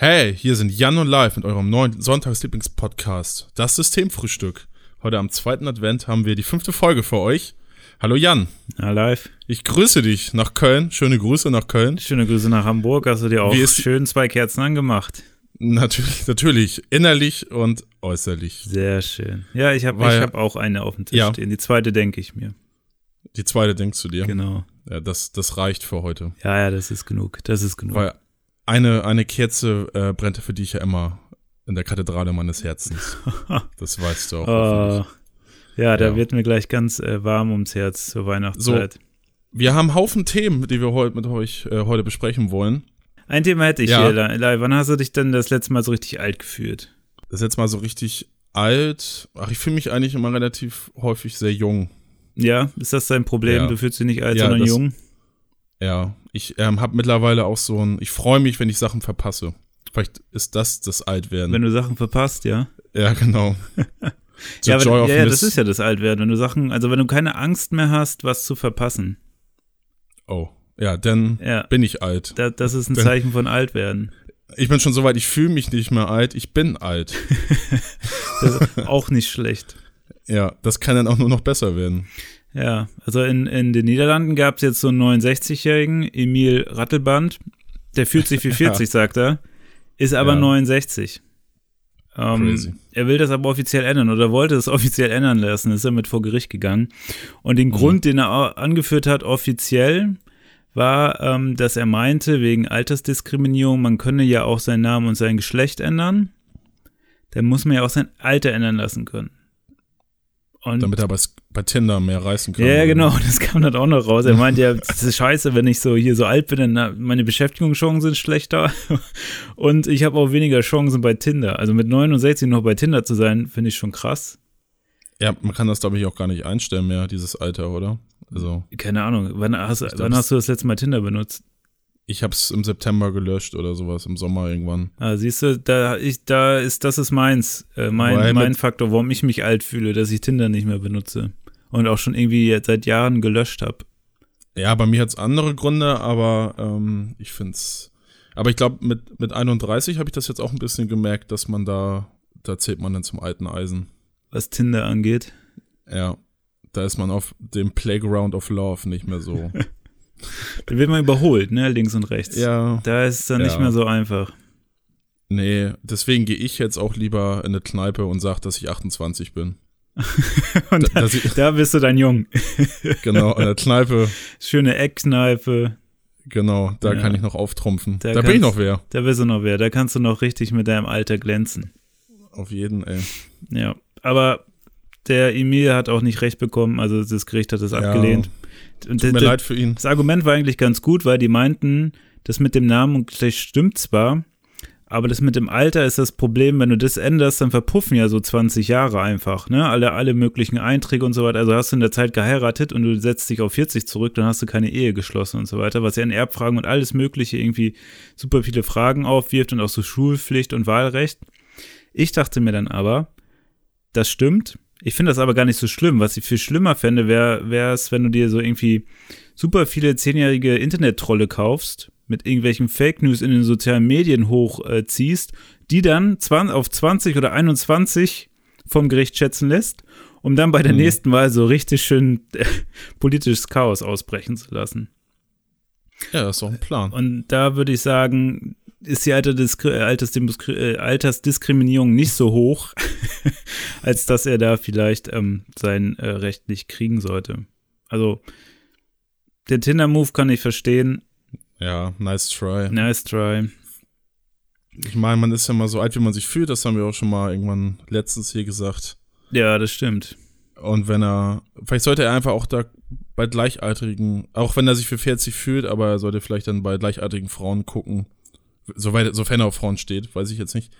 Hey, hier sind Jan und Live mit eurem neuen Sonntagslieblingspodcast, das Systemfrühstück. Heute am zweiten Advent haben wir die fünfte Folge für euch. Hallo Jan. Ja, live. Ich grüße dich nach Köln. Schöne Grüße nach Köln. Schöne Grüße nach Hamburg. Hast du dir auch schön zwei Kerzen angemacht? Natürlich, natürlich. Innerlich und äußerlich. Sehr schön. Ja, ich habe hab auch eine auf dem Tisch ja. stehen. Die zweite denke ich mir. Die zweite denkst du dir? Genau. Ja, das, das reicht für heute. Ja, ja, das ist genug. Das ist genug. Weil eine, eine Kerze äh, brennte für dich ja immer in der Kathedrale meines Herzens. Das weißt du auch. oh, ja, da ja. wird mir gleich ganz äh, warm ums Herz zur Weihnachtszeit. So, wir haben Haufen Themen, die wir heute mit euch äh, heute besprechen wollen. Ein Thema hätte ich ja. hier, Lai. Wann hast du dich denn das letzte Mal so richtig alt gefühlt? Das letzte Mal so richtig alt? Ach, ich fühle mich eigentlich immer relativ häufig sehr jung. Ja, ist das dein Problem? Ja. Du fühlst dich nicht alt, sondern das, jung? Ja, ich ähm, habe mittlerweile auch so ein, ich freue mich, wenn ich Sachen verpasse. Vielleicht ist das das Altwerden. Wenn du Sachen verpasst, ja? Ja, genau. ja, aber, ja, das ist ja das Altwerden. Wenn du Sachen, also wenn du keine Angst mehr hast, was zu verpassen. Oh, ja, dann ja. bin ich alt. Da, das ist ein dann, Zeichen von Altwerden. Ich bin schon so weit, ich fühle mich nicht mehr alt, ich bin alt. das ist auch nicht schlecht. Ja, das kann dann auch nur noch besser werden. Ja, also in, in den Niederlanden gab es jetzt so einen 69-jährigen, Emil Rattelband. Der fühlt sich wie 40, ja. sagt er, ist aber ja. 69. Ähm, er will das aber offiziell ändern oder wollte es offiziell ändern lassen, ist damit vor Gericht gegangen. Und den mhm. Grund, den er angeführt hat, offiziell, war, ähm, dass er meinte, wegen Altersdiskriminierung, man könne ja auch seinen Namen und sein Geschlecht ändern. Dann muss man ja auch sein Alter ändern lassen können. Und Damit er bei, bei Tinder mehr reißen kann. Ja, genau, das kam dann auch noch raus. Er meint ja, das ist scheiße, wenn ich so hier so alt bin, dann meine Beschäftigungschancen sind schlechter und ich habe auch weniger Chancen bei Tinder. Also mit 69 noch bei Tinder zu sein, finde ich schon krass. Ja, man kann das, glaube ich, auch gar nicht einstellen mehr, dieses Alter, oder? Also. Keine Ahnung. Wann hast, wann hast du das letzte Mal Tinder benutzt? Ich habe es im September gelöscht oder sowas, im Sommer irgendwann. Ah, siehst du, da, ich, da ist, das ist meins, äh, mein, mein Faktor, warum ich mich alt fühle, dass ich Tinder nicht mehr benutze. Und auch schon irgendwie seit Jahren gelöscht habe. Ja, bei mir hat es andere Gründe, aber ähm, ich finde es. Aber ich glaube, mit, mit 31 habe ich das jetzt auch ein bisschen gemerkt, dass man da, da zählt man dann zum alten Eisen. Was Tinder angeht. Ja, da ist man auf dem Playground of Love nicht mehr so. Da wird man überholt, ne, links und rechts. Ja. Da ist es dann ja. nicht mehr so einfach. Nee, deswegen gehe ich jetzt auch lieber in eine Kneipe und sage, dass ich 28 bin. und da, da, da, bist du dann jung. genau, in der Kneipe. Schöne Eckkneipe. Genau, da ja. kann ich noch auftrumpfen. Da, da bin ich noch wer. Da bist du noch wer. Da kannst du noch richtig mit deinem Alter glänzen. Auf jeden, ey. Ja, aber der Emil hat auch nicht recht bekommen, also das Gericht hat es ja. abgelehnt. Tut mir leid für ihn. Das Argument war eigentlich ganz gut, weil die meinten, das mit dem Namen und Geschlecht stimmt zwar, aber das mit dem Alter ist das Problem, wenn du das änderst, dann verpuffen ja so 20 Jahre einfach, ne? Alle, alle möglichen Einträge und so weiter. Also hast du in der Zeit geheiratet und du setzt dich auf 40 zurück, dann hast du keine Ehe geschlossen und so weiter, was ja in Erbfragen und alles Mögliche irgendwie super viele Fragen aufwirft und auch so Schulpflicht und Wahlrecht. Ich dachte mir dann aber, das stimmt, ich finde das aber gar nicht so schlimm. Was ich viel schlimmer fände, wäre es, wenn du dir so irgendwie super viele zehnjährige Internet-Trolle kaufst, mit irgendwelchen Fake News in den sozialen Medien hochziehst, äh, die dann 20, auf 20 oder 21 vom Gericht schätzen lässt, um dann bei der mhm. nächsten Wahl so richtig schön äh, politisches Chaos ausbrechen zu lassen. Ja, das ist doch ein Plan. Und da würde ich sagen, ist die äh, Altersdiskriminierung nicht so hoch, als dass er da vielleicht ähm, sein äh, Recht nicht kriegen sollte. Also, den Tinder-Move kann ich verstehen. Ja, nice try. Nice try. Ich meine, man ist ja mal so alt, wie man sich fühlt. Das haben wir auch schon mal irgendwann letztens hier gesagt. Ja, das stimmt. Und wenn er, vielleicht sollte er einfach auch da bei Gleichaltrigen, auch wenn er sich für 40 fühlt, aber er sollte vielleicht dann bei gleichaltrigen Frauen gucken, soweit, sofern er auf Frauen steht, weiß ich jetzt nicht,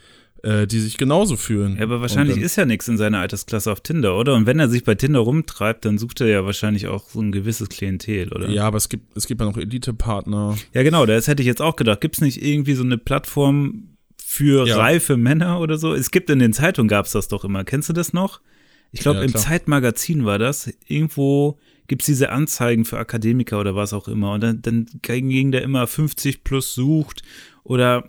äh, die sich genauso fühlen. Ja, aber wahrscheinlich dann, ist ja nichts in seiner Altersklasse auf Tinder, oder? Und wenn er sich bei Tinder rumtreibt, dann sucht er ja wahrscheinlich auch so ein gewisses Klientel, oder? Ja, aber es gibt, es gibt ja noch Elite-Partner. Ja, genau, das hätte ich jetzt auch gedacht. Gibt es nicht irgendwie so eine Plattform für ja. reife Männer oder so? Es gibt in den Zeitungen gab es das doch immer. Kennst du das noch? Ich glaube, ja, im Zeitmagazin war das. Irgendwo gibt es diese Anzeigen für Akademiker oder was auch immer. Und dann, dann ging der immer 50 plus sucht oder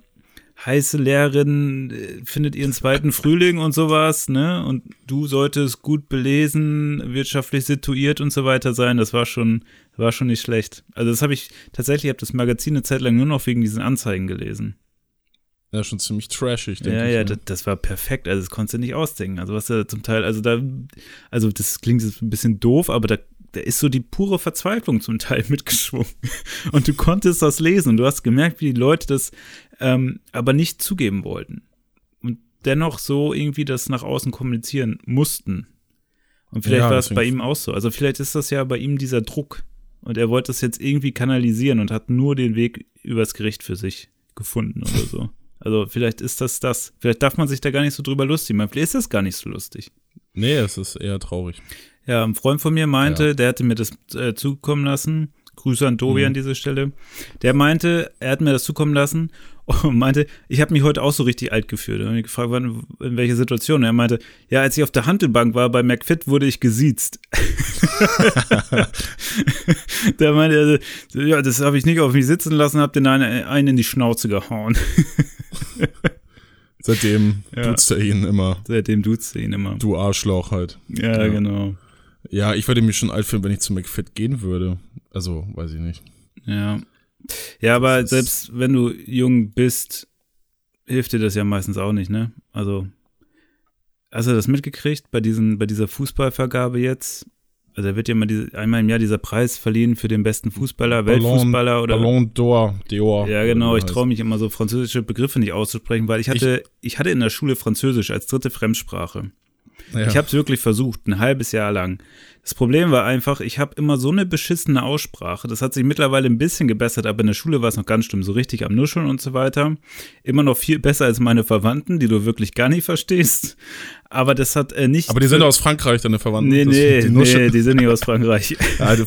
heiße Lehrerin äh, findet ihren zweiten Frühling und sowas, ne? Und du solltest gut belesen, wirtschaftlich situiert und so weiter sein. Das war schon, war schon nicht schlecht. Also das habe ich tatsächlich, ich habe das Magazin eine Zeit lang nur noch wegen diesen Anzeigen gelesen. Ja, schon ziemlich trashig, denke Ja, ich. ja, ne? das, das war perfekt. Also das konntest du nicht ausdenken. Also was da zum Teil, also da, also das klingt jetzt ein bisschen doof, aber da, da ist so die pure Verzweiflung zum Teil mitgeschwungen. Und du konntest das lesen und du hast gemerkt, wie die Leute das ähm, aber nicht zugeben wollten. Und dennoch so irgendwie das nach außen kommunizieren mussten. Und vielleicht Ja, war es bei ihm auch so. Also vielleicht ist das ja bei ihm dieser Druck. Und er wollte das jetzt irgendwie kanalisieren und hat nur den Weg übers Gericht für sich gefunden oder so. Also vielleicht ist das das. Vielleicht darf man sich da gar nicht so drüber lustig machen. Vielleicht ist das gar nicht so lustig. Nee, es ist eher traurig. Ja, ein Freund von mir meinte, Ja. der hatte mir das äh, zukommen lassen. Grüße an Tobi Mhm. an dieser Stelle. Der meinte, er hat mir das zukommen lassen und meinte, ich habe mich heute auch so richtig alt gefühlt. Und ich gefragt, wann, in welcher Situation. Und er meinte, ja, als ich auf der Handelbank war bei McFit, wurde ich gesiezt. der meinte, also, ja, das habe ich nicht auf mich sitzen lassen, hab den einen, einen in die Schnauze gehauen. Seitdem Ja. duzt er ihn immer. Seitdem duzt er ihn immer. Du Arschloch halt. Ja, Ja. genau. Ja, ich würde mich schon alt fühlen, wenn ich zu McFit gehen würde. Also, weiß ich nicht. Ja. Ja, aber selbst wenn du jung bist, hilft dir das ja meistens auch nicht, ne? Also, hast du das mitgekriegt bei diesen, bei dieser Fußballvergabe jetzt? Also da wird ja immer diese, einmal im Jahr dieser Preis verliehen für den besten Fußballer, Weltfußballer oder. Ballon d'Or, d'Or. ja, genau, ich traue mich immer so französische Begriffe nicht auszusprechen, weil ich hatte, ich, hatte in der Schule Französisch als dritte Fremdsprache. Ja. Ich habe es wirklich versucht, ein halbes Jahr lang. Das Problem war einfach, ich habe immer so eine beschissene Aussprache. Das hat sich mittlerweile ein bisschen gebessert, aber in der Schule war es noch ganz schlimm, so richtig am Nuscheln und so weiter. Immer noch viel besser als meine Verwandten, die du wirklich gar nicht verstehst. Aber das hat äh, nicht. Aber die sind aus Frankreich, deine Verwandten. Nee, nee, die, nee, die sind nicht aus Frankreich. ja, die,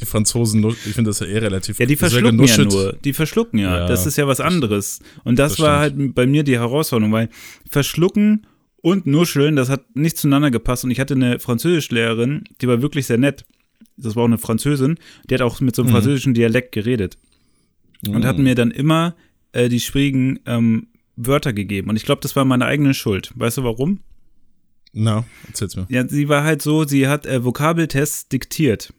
die, Franzosen, ich finde das ja eh relativ Ja, die verschlucken ja nur. Die verschlucken ja. Ja, das ist ja was anderes. Und das, das war halt bei mir die Herausforderung, weil verschlucken und nuscheln, das hat nicht zueinander gepasst. Und ich hatte eine Französischlehrerin, die war wirklich sehr nett. Das war auch eine Französin. Die hat auch mit so einem Mhm. französischen Dialekt geredet. Und hat mir dann immer äh, die schwierigen ähm, Wörter gegeben. Und ich glaube, das war meine eigene Schuld. Weißt du warum? Na, erzähl's mir. Ja, sie war halt so, sie hat äh, Vokabeltests diktiert.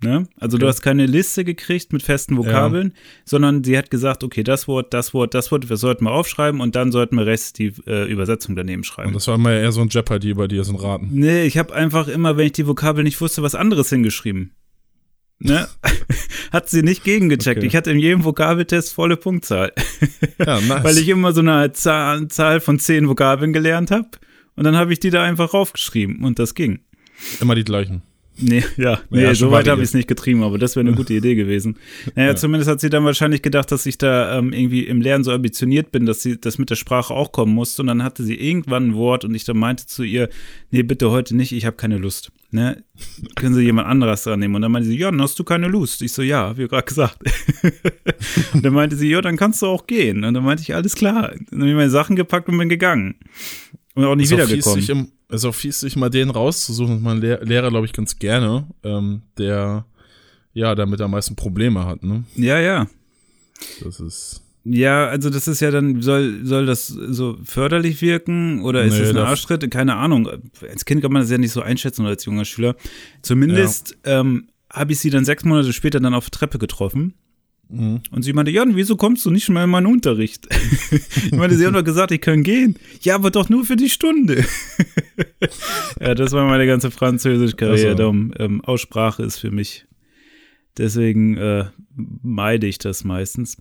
Ne? Also du Okay. hast keine Liste gekriegt mit festen Vokabeln, sondern sie hat gesagt, okay, das Wort, das Wort, das Wort, wir sollten mal aufschreiben und dann sollten wir Rest die äh, Übersetzung daneben Und schreiben. das war immer eher so ein Jeopardy bei dir, so ein Raten. Nee, ich habe einfach immer, wenn ich die Vokabel nicht wusste, was anderes hingeschrieben. Ne? hat sie nicht gegengecheckt. Okay. Ich hatte in jedem Vokabeltest volle Punktzahl. Ja, nice. weil ich immer so eine Zahl, Zahl von zehn Vokabeln gelernt habe. Und dann habe ich die da einfach raufgeschrieben und das ging. immer die gleichen. Nee, ja, nee, Ja, so weit habe ich es nicht getrieben, aber das wäre eine gute Idee gewesen. Naja, Ja. zumindest hat sie dann wahrscheinlich gedacht, dass ich da ähm, irgendwie im Lernen so ambitioniert bin, dass sie das mit der Sprache auch kommen musste. Und dann hatte sie irgendwann ein Wort und ich dann meinte zu ihr, nee, bitte heute nicht, ich habe keine Lust. Ne? Können Sie jemand anderes dran nehmen? Und dann meinte sie, ja, dann hast du keine Lust. Ich so, ja, wie gerade gesagt. und dann meinte sie, ja, dann kannst du auch gehen. Und dann meinte ich, alles klar. Dann habe ich meine Sachen gepackt und bin gegangen. Und auch nicht ist wiedergekommen. Ist auch fies, sich mal den rauszusuchen. Das mein Lehr Lehrer, glaube ich, ganz gerne, ähm, der ja damit am meisten Probleme hat, ne? Ja, ja. Das ist. Ja, also das ist ja dann, soll, soll das so förderlich wirken oder ist Nee, das ein Arschtritt? Keine Ahnung. Als Kind kann man das ja nicht so einschätzen oder als junger Schüler. Zumindest ähm, habe ich sie dann sechs Monate später dann auf der Treppe getroffen. Mhm. Und sie meinte, Jan, wieso kommst du nicht mehr in meinen Unterricht? ich meinte, sie haben doch gesagt, ich kann gehen. Ja, aber doch nur für die Stunde. ja, das war meine ganze Französisch-Karriere. Also. Darum, ähm, Aussprache ist für mich. Deswegen äh, meide ich das meistens.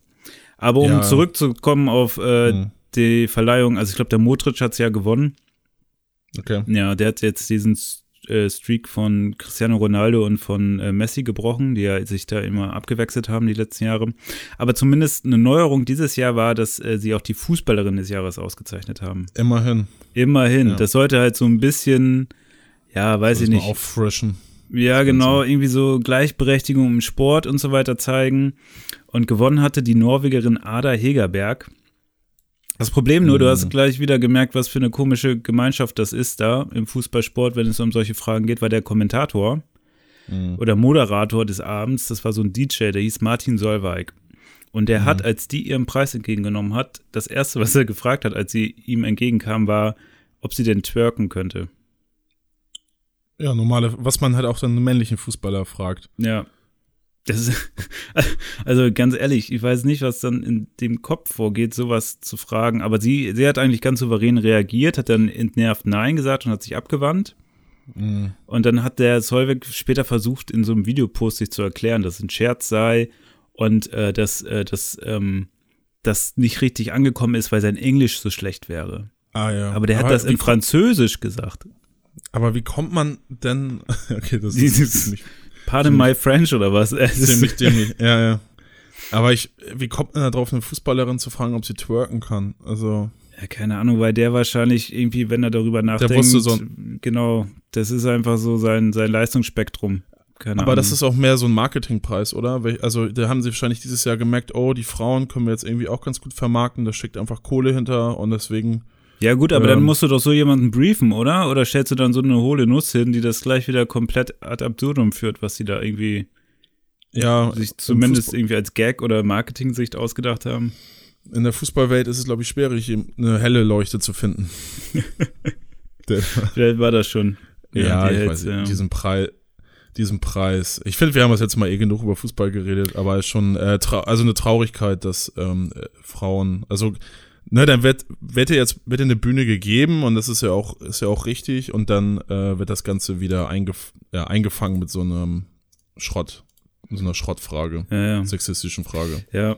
Aber um Ja. zurückzukommen auf äh, Mhm. die Verleihung, also ich glaube, der Modric hat es ja gewonnen. Okay. Ja, der hat jetzt diesen äh, Streak von Cristiano Ronaldo und von äh, Messi gebrochen, die ja sich da immer abgewechselt haben die letzten Jahre. Aber zumindest eine Neuerung dieses Jahr war, dass äh, sie auch die Fußballerin des Jahres ausgezeichnet haben. Immerhin. Immerhin. Ja. Das sollte halt so ein bisschen, ja, weiß ich mal nicht. Auffrischen. Ja, genau, irgendwie so Gleichberechtigung im Sport und so weiter zeigen. Und gewonnen hatte die Norwegerin Ada Hegerberg. Das Problem nur, du Mhm. hast gleich wieder gemerkt, was für eine komische Gemeinschaft das ist da im Fußballsport, wenn es um solche Fragen geht, weil der Kommentator Mhm. oder Moderator des Abends, das war so ein DJ, der hieß Martin Solveig. Und der mhm. hat, als die ihren Preis entgegengenommen hat, das erste, was er gefragt hat, als sie ihm entgegenkam, war, ob sie denn twerken könnte. Ja, normale, was man halt auch dann einen männlichen Fußballer fragt. Ja. Das ist, also ganz ehrlich, ich weiß nicht, was dann in dem Kopf vorgeht, sowas zu fragen. Aber sie, sie hat eigentlich ganz souverän reagiert, hat dann entnervt Nein gesagt und hat sich abgewandt. Mhm. Und dann hat der Solveig später versucht, in so einem Videopost sich zu erklären, dass es ein Scherz sei und äh, dass äh, das ähm, das nicht richtig angekommen ist, weil sein Englisch so schlecht wäre. Ah ja. Aber der hat das in Französisch gesagt. Aber wie kommt man denn? Okay, das ist ziemlich, Pardon my French oder was? Ziemlich dämlich. Ja, ja. Aber ich, wie kommt man da drauf, eine Fußballerin zu fragen, ob sie twerken kann? Also. Ja, keine Ahnung, weil der wahrscheinlich irgendwie, wenn er darüber nachdenkt, der wusste so genau, das ist einfach so sein, sein Leistungsspektrum. Keine Aber Ahnung. das ist auch mehr so ein Marketingpreis, oder? Also da haben sie wahrscheinlich dieses Jahr gemerkt, oh, die Frauen können wir jetzt irgendwie auch ganz gut vermarkten, da steckt einfach Kohle hinter und deswegen. Ja gut, aber ähm, dann musst du doch so jemanden briefen, oder? Oder stellst du dann so eine hohle Nuss hin, die das gleich wieder komplett ad absurdum führt, was sie da irgendwie ja, sich zumindest irgendwie als Gag oder Marketing-Sicht ausgedacht haben? In der Fußballwelt ist es, glaube ich, schwierig, eine helle Leuchte zu finden. Vielleicht war das schon. Ja, ich weiß nicht, ja. diesen Preis, diesen Preis. Ich finde, wir haben jetzt mal eh genug über Fußball geredet, aber es ist schon äh, also eine Traurigkeit, dass ähm, äh, Frauen, also ne, dann wird wird jetzt wird eine Bühne gegeben und das ist ja auch ist ja auch richtig und dann äh, wird das Ganze wieder eingef ja, eingefangen mit so einem Schrott, so einer Schrottfrage, ja, ja. sexistischen Frage. Ja.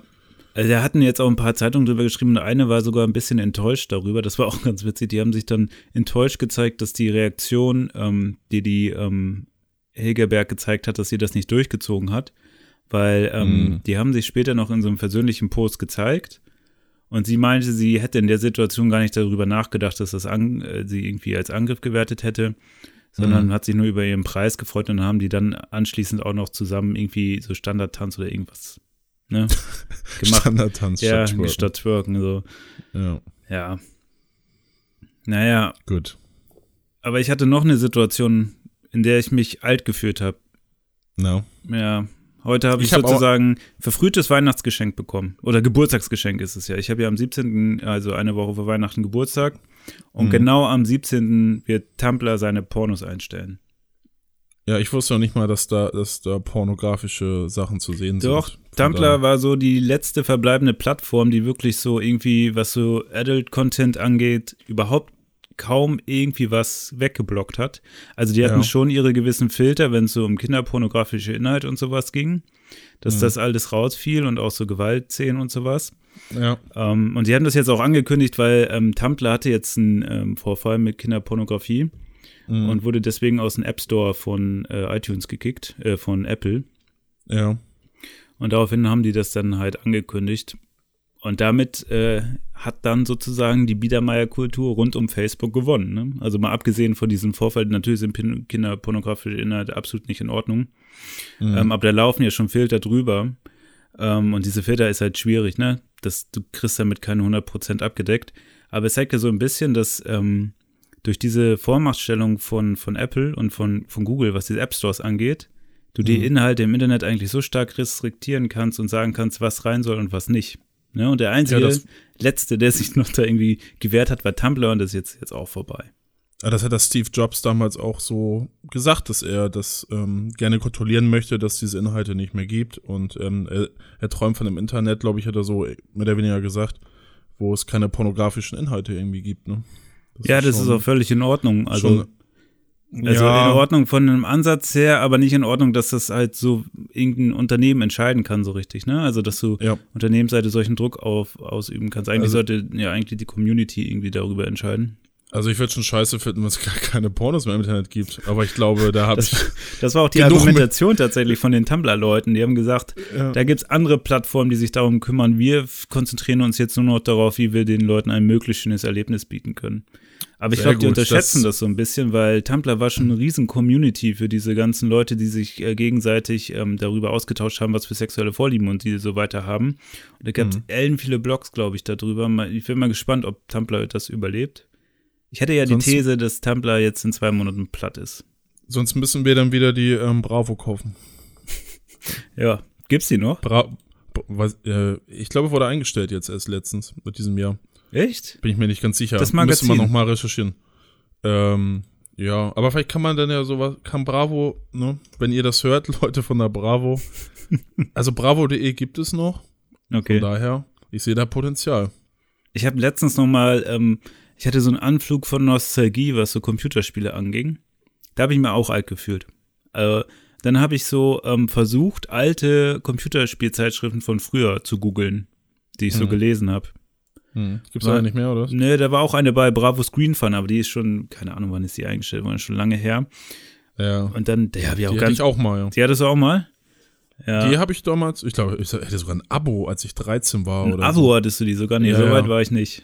Also da hatten jetzt auch ein paar Zeitungen drüber geschrieben und eine war sogar ein bisschen enttäuscht darüber. Das war auch ganz witzig. Die haben sich dann enttäuscht gezeigt, dass die Reaktion, ähm, die die ähm, Hilgerberg gezeigt hat, dass sie das nicht durchgezogen hat, weil ähm, mhm. die haben sich später noch in so einem persönlichen Post gezeigt und sie meinte, sie hätte in der Situation gar nicht darüber nachgedacht, dass das an, äh, sie irgendwie als Angriff gewertet hätte, sondern mhm. hat sich nur über ihren Preis gefreut und dann haben die dann anschließend auch noch zusammen irgendwie so Standardtanz oder irgendwas ne, gemacht. Standardtanz ja, statt Twerken. Statt Twerken so. Ja. Ja. Naja. Gut. Aber ich hatte noch eine Situation, in der ich mich alt gefühlt habe. No. Ja. Heute habe ich, ich hab sozusagen verfrühtes Weihnachtsgeschenk bekommen. Oder Geburtstagsgeschenk ist es ja. Ich habe ja am 17., also eine Woche vor Weihnachten Geburtstag. Und mhm. genau am 17. wird Tumblr seine Pornos einstellen. Ja, ich wusste noch nicht mal, dass da, dass da pornografische Sachen zu sehen Doch, sind. Doch, Tumblr war so die letzte verbleibende Plattform, die wirklich so irgendwie, was so Adult-Content angeht, überhaupt kaum irgendwie was weggeblockt hat. Also die hatten ja. schon ihre gewissen Filter, wenn es so um kinderpornografische Inhalte und sowas ging, dass mhm. das alles rausfiel und auch so Gewaltszenen und sowas. Ja. Ähm, und die haben das jetzt auch angekündigt, weil ähm, Tumblr hatte jetzt einen ähm, Vorfall mit Kinderpornografie mhm. und wurde deswegen aus dem App Store von äh, iTunes gekickt, äh, von Apple. Ja. Und daraufhin haben die das dann halt angekündigt. Und damit äh, hat dann sozusagen die Biedermeier-Kultur rund um Facebook gewonnen. Ne? Also mal abgesehen von diesem Vorfall, natürlich sind kinderpornografische Inhalte absolut nicht in Ordnung. Mhm. Ähm, aber da laufen ja schon Filter drüber. Ähm, und diese Filter ist halt schwierig, ne? Das, du kriegst damit keine 100% abgedeckt. Aber es zeigt ja so ein bisschen, dass ähm, durch diese Vormachtstellung von, von Apple und von, von Google, was die App Stores angeht, du die mhm. Inhalte im Internet eigentlich so stark restriktieren kannst und sagen kannst, was rein soll und was nicht. Ne? Und der einzige ja, letzte, der sich noch da irgendwie gewehrt hat, war Tumblr und das ist jetzt, jetzt auch vorbei. Ja, das hat das Steve Jobs damals auch so gesagt, dass er das ähm, gerne kontrollieren möchte, dass diese Inhalte nicht mehr gibt. Und ähm, er, er träumt von einem Internet, glaube ich, hat er so mehr oder weniger gesagt, wo es keine pornografischen Inhalte irgendwie gibt. Ne? Das ja, ist das schon, ist auch völlig in Ordnung. Also also ja. in Ordnung von einem Ansatz her, aber nicht in Ordnung, dass das halt so irgendein Unternehmen entscheiden kann, so richtig, ne? Also, dass du ja. Unternehmensseite solchen Druck auf, ausüben kannst. Eigentlich also, sollte ja eigentlich die Community irgendwie darüber entscheiden. Also ich würde schon scheiße finden, wenn es gar keine Pornos mehr im Internet gibt. Aber ich glaube, da habe ich. Das war auch die Argumentation tatsächlich von den Tumblr-Leuten. Die haben gesagt, ja. da gibt's andere Plattformen, die sich darum kümmern. Wir konzentrieren uns jetzt nur noch darauf, wie wir den Leuten ein möglichst schönes Erlebnis bieten können. Aber ich glaube, die unterschätzen das, das, so ein bisschen, weil Tumblr war schon eine riesen Community für diese ganzen Leute, die sich äh, gegenseitig ähm, darüber ausgetauscht haben, was für sexuelle Vorlieben und die so weiter haben. Und da gab es mhm. ellen viele Blogs, glaube ich, darüber. Ich bin mal gespannt, ob Tumblr das überlebt. Ich hätte ja sonst, die These, dass Tumblr jetzt in zwei Monaten platt ist. Sonst müssen wir dann wieder die ähm, Bravo kaufen. ja, gibt's die noch? Bra was, äh, ich glaube, wurde eingestellt jetzt erst letztens, mit diesem Jahr. Echt? Bin ich mir nicht ganz sicher. Das Müsste man Magazin. noch mal recherchieren. Ähm, ja, aber vielleicht kann man dann ja sowas, kann Bravo, ne, wenn ihr das hört, Leute von der Bravo. also bravo.de gibt es noch. Okay. Von daher, ich sehe da Potenzial. Ich habe letztens noch mal, ähm, ich hatte so einen Anflug von Nostalgie, was so Computerspiele anging. Da habe ich mir auch alt gefühlt. Äh, dann habe ich so ähm, versucht, alte Computerspielzeitschriften von früher zu googeln, die ich so Mhm. gelesen habe. Hm. Gibt's War- da nicht mehr, oder? Ne, da war auch eine bei Bravo Screen Fun, aber die ist schon, keine Ahnung, wann ist die eingestellt worden, schon lange her. Ja. Und dann, der habe ich auch Die hatte ganz. ich auch mal, ja. Die hattest du auch mal? Ja. Die habe ich damals, ich glaube, ich hätte sogar ein Abo, als ich 13 war Ein oder Abo hattest du die sogar? Nee, Ja, so ja. weit war ich nicht.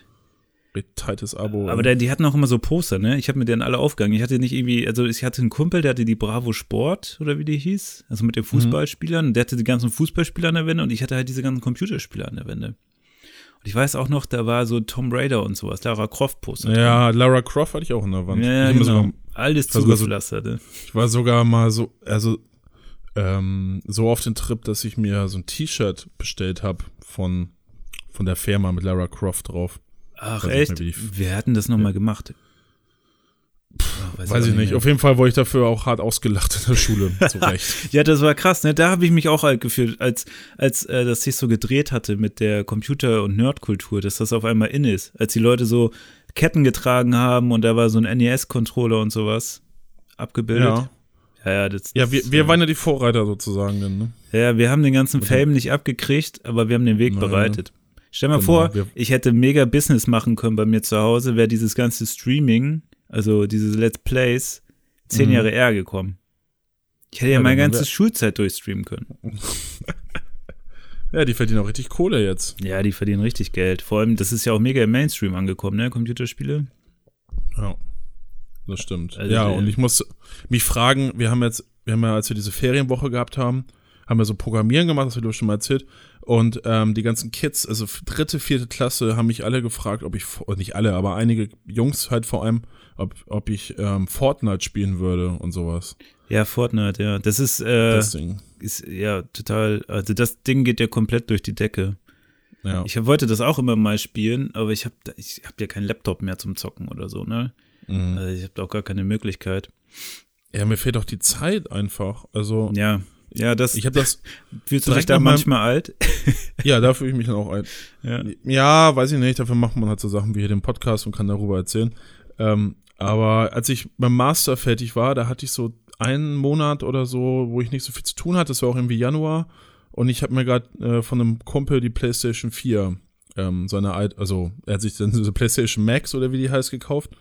so. Tightes Abo. Aber der, die hatten auch immer so Poster, ne? Ich habe mit denen alle aufgegangen. Ich hatte nicht irgendwie, also ich hatte einen Kumpel, der hatte die Bravo Sport oder wie die hieß, also mit den Fußballspielern. Der hatte die ganzen Fußballspieler an der Wände und ich hatte halt diese ganzen Computerspieler an der Wände. Und ich weiß auch noch, da war so Tom Raider und sowas, Lara Croft Poster. ja, Lara Croft hatte ich auch in der Wand. ja, ja ich, genau. Alles sogar so- zugepflastert. ne? ich war sogar mal so, also ähm, so auf den Trip, dass ich mir so ein T-Shirt bestellt habe von, von der Firma mit Lara Croft drauf. Ach echt? mehr, Wir hatten das nochmal gemacht. Weiß, auch ich nicht. mehr. Auf jeden Fall wurde ich dafür auch hart ausgelacht in der Schule. Zu Recht. Ja, das war krass, ne? Da habe ich mich auch alt gefühlt, als, als äh, das sich so gedreht hatte mit der Computer- und Nerdkultur, dass das auf einmal in ist. Als die Leute so Ketten getragen haben und da war so ein NES-Controller und sowas abgebildet. Ja. ja, ja, das, Ja, wir, das, wir waren ja die Vorreiter sozusagen dann, ne? ja, wir haben den ganzen Fame nicht abgekriegt, aber wir haben den Weg Naja. bereitet. Stell mal Genau, vor, ich hätte mega Business machen können bei mir zu Hause, wäre dieses ganze Streaming, also diese Let's Plays, zehn Mhm. Jahre eher gekommen. Ich hätte ja, Ja, meine ganze Schulzeit durchstreamen können. Ja, die verdienen auch richtig Kohle jetzt. Ja, die verdienen richtig Geld. Vor allem, das ist ja auch mega im Mainstream angekommen, ne? Computerspiele. Ja. Das stimmt. Also ja, und ich muss mich fragen, wir haben jetzt, wir haben ja, als wir diese Ferienwoche gehabt haben, haben wir so Programmieren gemacht, das habe ich schon mal erzählt. Und ähm, die ganzen Kids, also dritte, vierte Klasse, haben mich alle gefragt, ob ich, oder nicht alle, aber einige Jungs halt vor allem, ob, ob ich ähm, Fortnite spielen würde und sowas. Ja, Fortnite, ja. Das ist, äh, Das Ding. ist ja total, also das Ding geht ja komplett durch die Decke. Ja. Ich wollte das auch immer mal spielen, aber ich habe ich hab ja keinen Laptop mehr zum Zocken oder so, ne? Mhm. Also ich habe auch gar keine Möglichkeit. ja, mir fehlt auch die Zeit einfach. Also, Ja, ja, das ich habe das, fühlst du dich da meinem- manchmal alt? ja, da fühle ich mich dann auch ein. Ja. Ja, weiß ich nicht. Dafür macht man halt so Sachen wie hier den Podcast und kann darüber erzählen. Ähm, aber als ich beim Master fertig war, da hatte ich so einen Monat oder so, wo ich nicht so viel zu tun hatte. Das war auch irgendwie Januar. Und ich habe mir gerade äh, von einem Kumpel die PlayStation 4, ähm, seine, alt- also er hat sich dann diese PlayStation Max oder wie die heißt gekauft.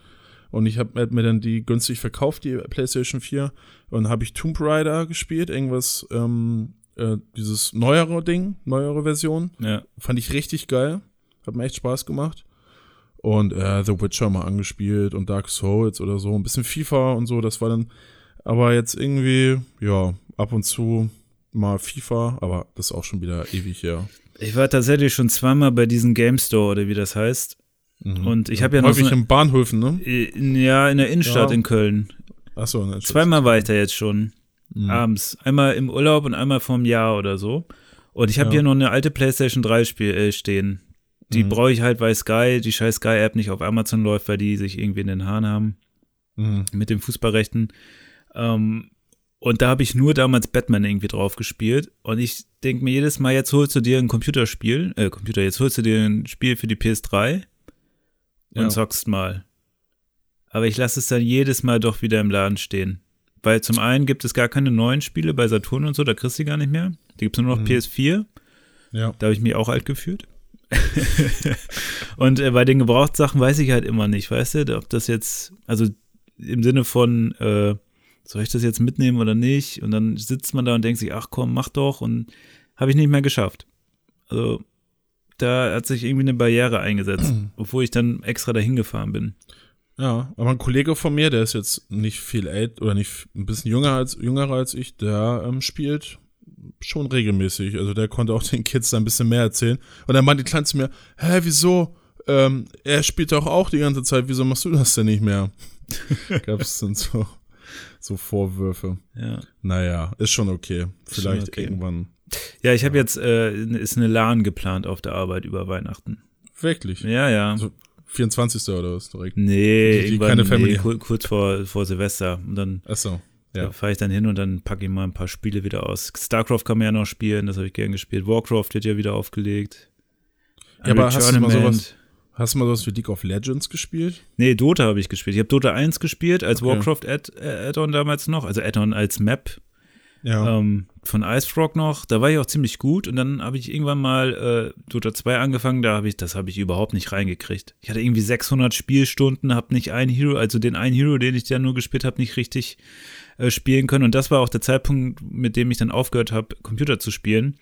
Und ich habe mir dann die günstig verkauft, die PlayStation 4. Und habe ich Tomb Raider gespielt, irgendwas, ähm, äh, dieses neuere Ding, neuere Version. Ja. Fand ich richtig geil. Hat mir echt Spaß gemacht. Und äh, The Witcher mal angespielt und Dark Souls oder so. Ein bisschen FIFA und so. Das war dann aber jetzt irgendwie, ja, ab und zu mal FIFA. Aber das ist auch schon wieder ewig her. Ich war tatsächlich schon zweimal bei diesem Game Store oder wie das heißt. Mhm. Und ich habe ja noch Häufig so in Bahnhöfen, ne? In, ja, in der Innenstadt Ja. in Köln. Achso, ne, Zweimal war ich da jetzt schon. Mhm. Abends. Einmal im Urlaub und einmal vorm Jahr oder so. Und ich habe Ja. hier noch eine alte PlayStation 3 Spiel, äh, stehen. Die Mhm. brauche ich halt, weil Sky, die scheiß Sky-App nicht auf Amazon läuft, weil die sich irgendwie in den Haaren haben Mhm. mit den Fußballrechten. Ähm, und da habe ich nur damals Batman irgendwie drauf gespielt. Und ich denke mir jedes Mal, jetzt holst du dir ein Computerspiel, äh, Computer, jetzt holst du dir ein Spiel für die PS3 und Ja. zockst mal. Aber ich lasse es dann jedes Mal doch wieder im Laden stehen. Weil zum einen gibt es gar keine neuen Spiele bei Saturn und so, da kriegst du gar nicht mehr. Da gibt es nur noch Mhm. PS4. Ja. Da habe ich mich auch alt gefühlt. und äh, bei den Gebrauchtsachen weiß ich halt immer nicht, weißt du, ob das jetzt, also im Sinne von, äh, soll ich das jetzt mitnehmen oder nicht? Und dann sitzt man da und denkt sich, ach komm, mach doch und habe ich nicht mehr geschafft. Also da hat sich irgendwie eine Barriere eingesetzt, obwohl ich dann extra dahin gefahren bin. Ja, aber ein Kollege von mir, der ist jetzt nicht viel älter oder nicht ein bisschen jünger als jüngerer als ich, der ähm, spielt schon regelmäßig. Also der konnte auch den Kids da ein bisschen mehr erzählen. Und dann meinte die Kleine zu mir, hä, wieso? Ähm, er spielt doch auch die ganze Zeit, wieso machst du das denn nicht mehr? Gab es dann so, so Vorwürfe. Ja. Naja, ist schon okay. Ist schon Vielleicht okay. irgendwann Ja, ich habe jetzt, äh, ist eine LAN geplant auf der Arbeit über Weihnachten. Wirklich? Ja, ja. Also 24. oder was direkt? nee, die- keine Family nee, kur- kurz vor, vor Silvester. Und dann Achso. Da Ja. fahre ich dann hin und dann packe ich mal ein paar Spiele wieder aus. StarCraft kann man ja noch spielen, das habe ich gern gespielt. Warcraft wird ja wieder aufgelegt. Ja, aber hast du mal sowas- Hast du mal sowas wie League of Legends gespielt? Nee, Dota habe ich gespielt. Ich habe Dota 1 gespielt als Okay. Warcraft äh, Add-on damals noch, also Add-on als Map Ja. ähm, von Ice Frog noch. Da war ich auch ziemlich gut und dann habe ich irgendwann mal äh, Dota 2 angefangen. Da habe ich, das habe ich überhaupt nicht reingekriegt. Ich hatte irgendwie 600 Spielstunden, habe nicht einen Hero, also den einen Hero, den ich dann nur gespielt habe, nicht richtig äh, spielen können. Und das war auch der Zeitpunkt, mit dem ich dann aufgehört habe, Computer zu spielen,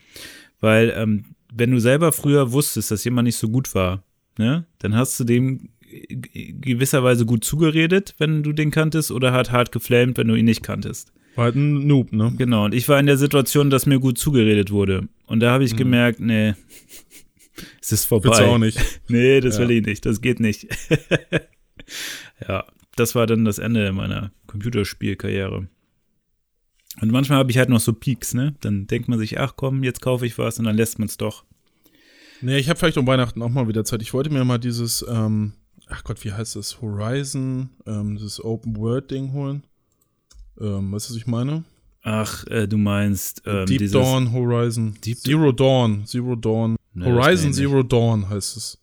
weil ähm, wenn du selber früher wusstest, dass jemand nicht so gut war, ne, dann hast du dem gewisserweise gut zugeredet, wenn du den kanntest, oder hat hart geflamed, wenn du ihn nicht kanntest. War halt ein Noob, ne? Genau, und ich war in der Situation, dass mir gut zugeredet wurde. Und da habe ich Mhm. gemerkt, nee, es ist vorbei. Willst du auch nicht. Nee, das Ja. will ich nicht, das geht nicht. ja, das war dann das Ende meiner Computerspielkarriere. Und manchmal habe ich halt noch so Peaks, ne? Dann denkt man sich, ach komm, jetzt kaufe ich was und dann lässt man es doch. Nee, ich habe vielleicht um Weihnachten auch mal wieder Zeit. Ich wollte mir mal dieses, ähm, ach Gott, wie heißt das? Horizon, ähm, dieses Open World Ding holen. Ähm, weißt du, was ich meine? Ach, äh, du meinst ähm, Deep Dawn Horizon. Deep- Zero Dawn. Zero Dawn. Nee, Horizon Zero Dawn heißt es.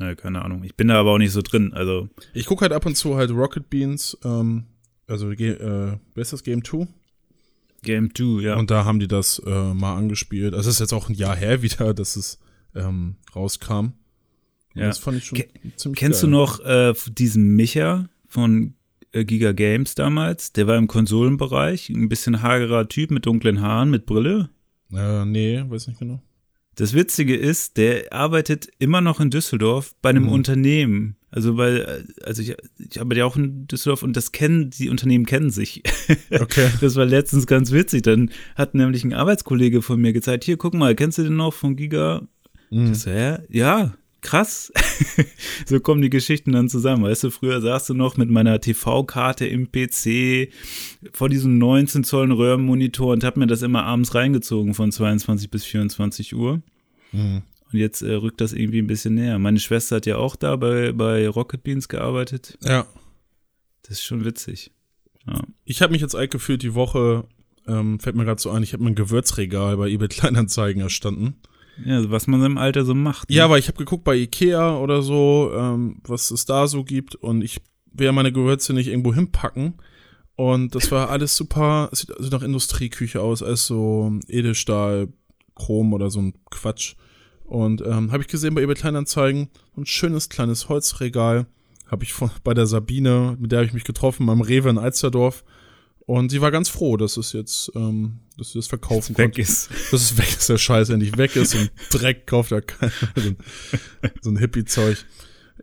Ja, keine Ahnung. Ich bin da aber auch nicht so drin. Also, Ich gucke halt ab und zu halt Rocket Beans, ähm, also äh, wer ist das Game 2? Game 2, ja. Und da haben die das äh, mal angespielt. Also es ist jetzt auch ein Jahr her wieder, dass es ähm, rauskam. Und Ja. Das fand ich schon Ke- ziemlich Kennst geil. du noch äh, diesen Micha von Giga Games damals? Der war im Konsolenbereich, ein bisschen hagerer Typ mit dunklen Haaren, mit Brille. Äh, nee, weiß nicht genau. Das Witzige ist, der arbeitet immer noch in Düsseldorf bei einem Mhm. Unternehmen. Also weil, äh, also ich, ich arbeite ja auch in Düsseldorf und das kennen, die Unternehmen kennen sich. Okay. Das war letztens ganz witzig. Dann hat nämlich ein Arbeitskollege von mir gezeigt, hier, guck mal, kennst du den noch von Giga? Mhm. So, hä? Ja, krass. so kommen die Geschichten dann zusammen. Weißt du, früher saß du noch mit meiner TV-Karte im PC vor diesem 19 Zoll Röhrenmonitor und hab mir das immer abends reingezogen von 22 bis 24 Uhr. Mhm. Und jetzt äh, rückt das irgendwie ein bisschen näher. Meine Schwester hat ja auch da bei, bei Rocket Beans gearbeitet. Ja. Das ist schon witzig. Ja. Ich habe mich jetzt alt gefühlt die Woche, ähm, fällt mir gerade so ein, ich habe mein Gewürzregal bei eBay Kleinanzeigen erstanden. Ja, was man im Alter so macht. ne? Ja, aber ich habe geguckt bei Ikea oder so, ähm, was es da so gibt und ich will ja meine Gewürze nicht irgendwo hinpacken. Und das war alles super, sieht, sieht nach Industrieküche aus, als so Edelstahl, Chrom oder so ein Quatsch. Und ähm, habe ich gesehen bei eBay Kleinanzeigen, ein schönes kleines Holzregal. Habe ich von, bei der Sabine, mit der habe ich mich getroffen, beim Rewe in Alsterdorf. Und sie war ganz froh, dass es jetzt, ähm, dass sie das verkaufen weg konnte. ist. Dass es weg ist, der Scheiß endlich weg ist und Dreck kauft ja keiner. So ein, so ein Hippie-Zeug.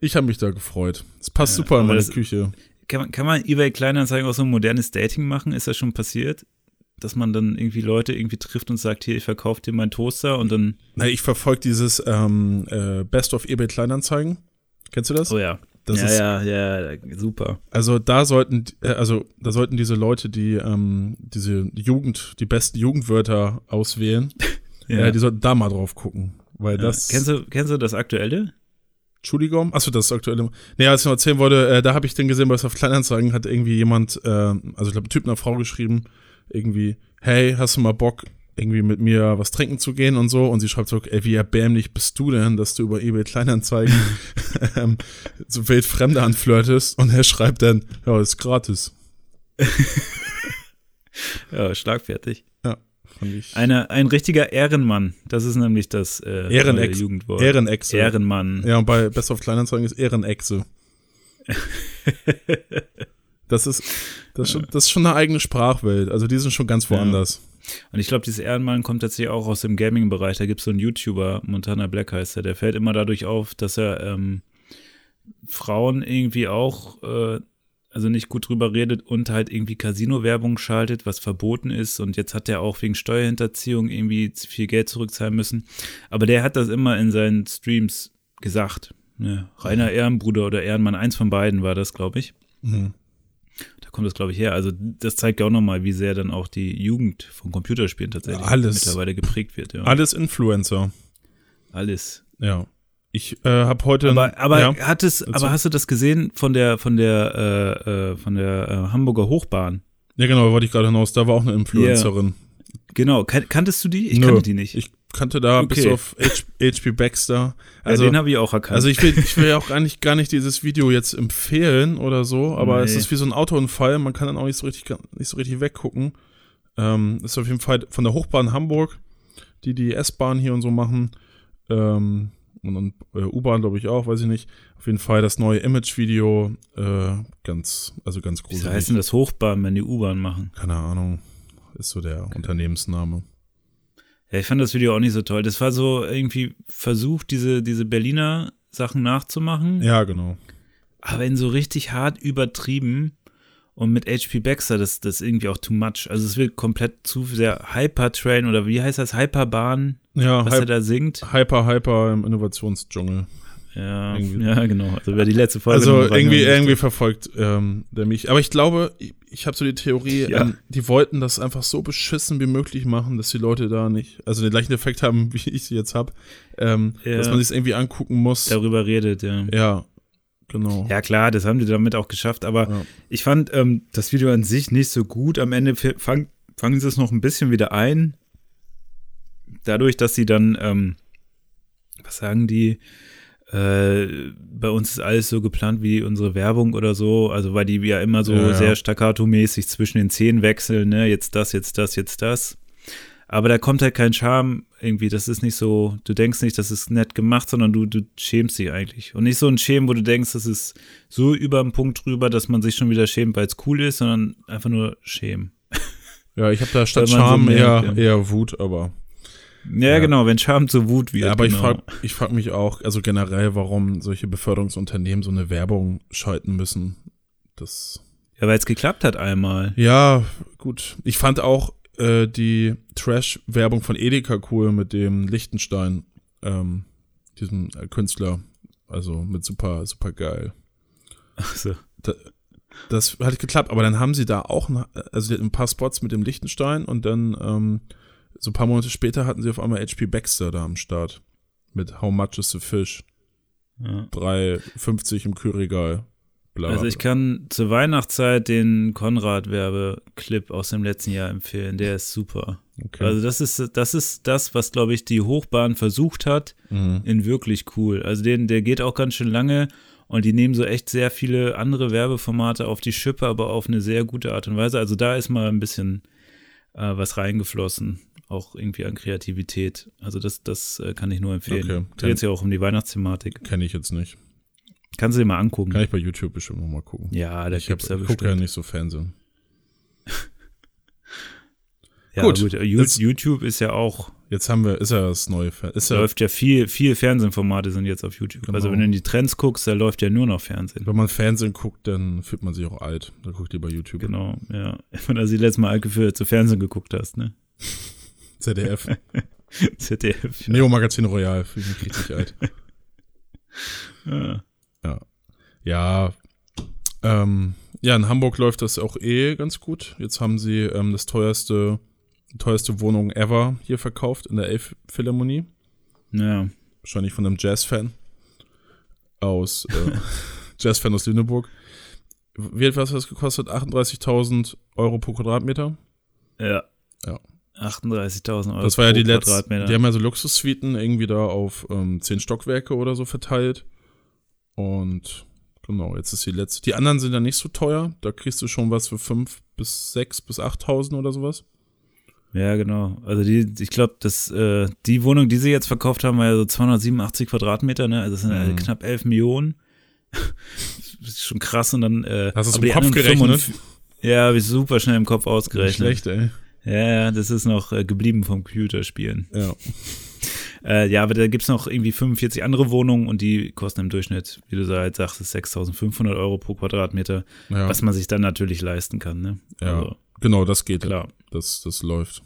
Ich habe mich da gefreut. Es passt Ja, super in meine das- Küche. Kann man, kann man eBay Kleinanzeigen auch so ein modernes Dating machen? Ist das schon passiert? Dass man dann irgendwie Leute irgendwie trifft und sagt, hier, ich verkaufe dir meinen Toaster und dann, Na, ich verfolge dieses ähm, äh, Best of eBay Kleinanzeigen. Kennst du das? oh ja. Das ja, ist, ja, ja, super. Also da sollten, äh, also da sollten diese Leute, die ähm, diese Jugend, die besten Jugendwörter auswählen, Ja. äh, die sollten da mal drauf gucken. Weil das. kennst, du, kennst du das aktuelle? Entschuldigung. Achso, das ist aktuelle. Nee, als ich noch erzählen wollte, äh, da habe ich den gesehen, bei auf Kleinanzeigen hat irgendwie jemand, äh, also ich glaube, ein Typ einer Frau geschrieben, irgendwie, hey, hast du mal Bock, irgendwie mit mir was trinken zu gehen und so? Und sie schreibt so, ey, wie erbärmlich bist du denn, dass du über eBay Kleinanzeigen ähm, so wild Fremde anflirtest? Und er schreibt dann, ja, ist gratis. Ja, schlagfertig. Ja, fand ich. Eine, ein richtiger Ehrenmann. Das ist nämlich das äh, Ehrenex- Jugendwort. Ehrenechse. Ehrenmann. Ja, und bei Best of Kleinanzeigen ist Ehrenechse. Das ist, das, ist schon, das ist schon eine eigene Sprachwelt. Also die sind schon ganz woanders. Und ich glaube, dieses Ehrenmann kommt tatsächlich auch aus dem Gaming-Bereich. Da gibt es so einen YouTuber, Montana Black heißt er, der fällt immer dadurch auf, dass er ähm, Frauen irgendwie auch, äh, also nicht gut drüber redet und halt irgendwie Casino-Werbung schaltet, was verboten ist. Und jetzt hat er auch wegen Steuerhinterziehung irgendwie viel Geld zurückzahlen müssen. Aber der hat das immer in seinen Streams gesagt. Ja, Rainer Ehrenbruder oder Ehrenmann, eins von beiden war das, glaube ich. Mhm. Kommt das, glaube ich, her. Also das zeigt ja auch nochmal, wie sehr dann auch die Jugend von Computerspielen tatsächlich Alles. mittlerweile geprägt wird. Ja. Alles Influencer. Alles. Ja. Ich äh, habe heute. Aber, aber ja, hat es, aber hast du das gesehen von der von der äh, äh, von der äh, Hamburger Hochbahn? ja, genau, wollte ich gerade hinaus. Da war auch eine Influencerin. Genau, kan kanntest du die? Ich Nö, kannte die nicht. Ich kannte da Okay. bis auf HP Baxter. Also, ja, den habe ich auch erkannt. also ich will, ich will ja auch gar nicht, gar nicht dieses Video jetzt empfehlen oder so, aber es Nee. ist wie so ein Autounfall. Man kann dann auch nicht so richtig, nicht so richtig weggucken. Ähm, ist auf jeden Fall von der Hochbahn Hamburg, die die S-Bahn hier und so machen. Ähm, und dann äh, U-Bahn, glaube ich, auch, weiß ich nicht. Auf jeden Fall das neue Image-Video, äh, ganz, also ganz Wieso gruselig. heißt denn das Hochbahn, wenn die U-Bahn machen? Keine Ahnung. Ist so der Unternehmensname. Ja, ich fand das Video auch nicht so toll. Das war so irgendwie versucht, diese, diese Berliner Sachen nachzumachen, Ja, genau. aber in so richtig hart übertrieben. Und mit HP Baxter, das, das ist irgendwie auch too much. Also es wird komplett zu sehr Hypertrain oder wie heißt das? Hyperbahn, Ja, was er Hy da singt. Hyper, Hyper im Innovationsdschungel. Ja, irgendwie. ja, genau. Also wer die letzte Folge Also irgendwie, irgendwie verfolgt ähm, der mich. Aber ich glaube, ich, ich habe so die Theorie, Ja. ähm, die wollten das einfach so beschissen wie möglich machen, dass die Leute da nicht, also den gleichen Effekt haben, wie ich sie jetzt habe, ähm, Ja. dass man sich irgendwie angucken muss. darüber redet, ja. Ja, genau. Ja, klar, das haben die damit auch geschafft, aber Ja. ich fand ähm, das Video an sich nicht so gut. Am Ende fang, fangen sie es noch ein bisschen wieder ein. Dadurch, dass sie dann, ähm, was sagen die, äh, bei uns ist alles so geplant wie unsere Werbung oder so, also weil die ja immer so Ja, sehr staccato-mäßig zwischen den Szenen wechseln, ne, jetzt das, jetzt das, jetzt das. Aber da kommt halt kein Charme irgendwie, das ist nicht so, du denkst nicht, das ist nett gemacht, sondern du, du schämst dich eigentlich. Und nicht so ein Schämen, wo du denkst, das ist so über den Punkt drüber, dass man sich schon wieder schämt, weil es cool ist, sondern einfach nur schämen. Ja, ich habe da statt man so Charme eher, eher Wut, aber. Ja, Ja. genau, wenn Charme zu Wut wird. Ja, aber genau. ich frage ich frag mich auch, also generell, warum solche Beförderungsunternehmen so eine Werbung schalten müssen. Das. Ja, weil es geklappt hat einmal. Ja, gut. Ich fand auch äh, die Trash-Werbung von Edeka cool mit dem Lichtenstein, ähm, diesem äh, Künstler. Also mit super, super geil. Also, Das hat geklappt, aber dann haben sie da auch, ein, also ein paar Spots mit dem Lichtenstein und dann ähm, so ein paar Monate später hatten sie auf einmal HP Baxter da am Start. Mit How Much is the Fish? ja. 3,50 im Kühlregal. Bla, Also ich kann zur Weihnachtszeit den Konrad-Werbeclip aus dem letzten Jahr empfehlen. Der ist super. okay. Also das ist das ist das, was glaube ich die Hochbahn versucht hat, mhm. in wirklich cool. Also den, der geht auch ganz schön lange und die nehmen so echt sehr viele andere Werbeformate auf die Schippe, aber auf eine sehr gute Art und Weise. Also da ist mal ein bisschen äh, was reingeflossen, auch irgendwie an Kreativität. Also das, das äh, kann ich nur empfehlen. Okay. Dreht sich ja auch um die Weihnachtsthematik. Kenne ich jetzt nicht. Kannst du dir mal angucken. Kann ich bei YouTube bestimmt noch mal gucken. ja, da ich hab, gibt's da ich gucke ja bestimmt. nicht so Fernsehen. Ja, Gut, gut. Jetzt- YouTube ist ja auch, Jetzt haben wir, ist ja das neue Fernsehen. Läuft ja viel, viel Fernsehformate sind jetzt auf YouTube. Genau. Also wenn du in die Trends guckst, da läuft ja nur noch Fernsehen. wenn man Fernsehen guckt, dann fühlt man sich auch alt. Da guckt ihr bei YouTube. Genau, ja. Wenn du sie letztes Mal alt gefühlt zu Fernsehen geguckt hast, ne? ZDF. ZDF. Neo Magazin Royal, fühle ich mich richtig alt. Ja. Ja, ähm, ja, in Hamburg läuft das auch eh ganz gut. Jetzt haben sie ähm, das teuerste, die teuerste Wohnung ever hier verkauft in der Elf-Philharmonie. ja. Wahrscheinlich von einem Jazz-Fan aus, äh, Jazz-Fan aus Lüneburg. Wie etwas hat das gekostet? 38.000 Euro pro Quadratmeter. Ja. Ja. 38.000 Euro Das war ja die letzte. Die haben ja so Luxussuiten irgendwie da auf ähm, zehn Stockwerke oder so verteilt. Und genau, jetzt ist die letzte. Die anderen sind ja nicht so teuer. Da kriegst du schon was für 5 bis 6 bis 8.000 oder sowas. Ja, genau. Also die, ich glaube, dass äh, die Wohnung, die sie jetzt verkauft haben, war ja so 287 Quadratmeter, ne? Also das sind ja Mhm. knapp 11 Millionen. das ist schon krass und dann äh, Hast du es im Kopf gerechnet? 45 Ja, habe ich super schnell im Kopf Nicht ausgerechnet. schlecht, ey. Ja, das ist noch äh, geblieben vom Computerspielen. Ja. Äh, ja, aber da gibt's noch irgendwie 45 andere Wohnungen und die kosten im Durchschnitt, wie du da halt sagst, 6.500 Euro pro Quadratmeter, ja. was man sich dann natürlich leisten kann, ne? ja. Also, genau, das geht. klar. Das, das läuft.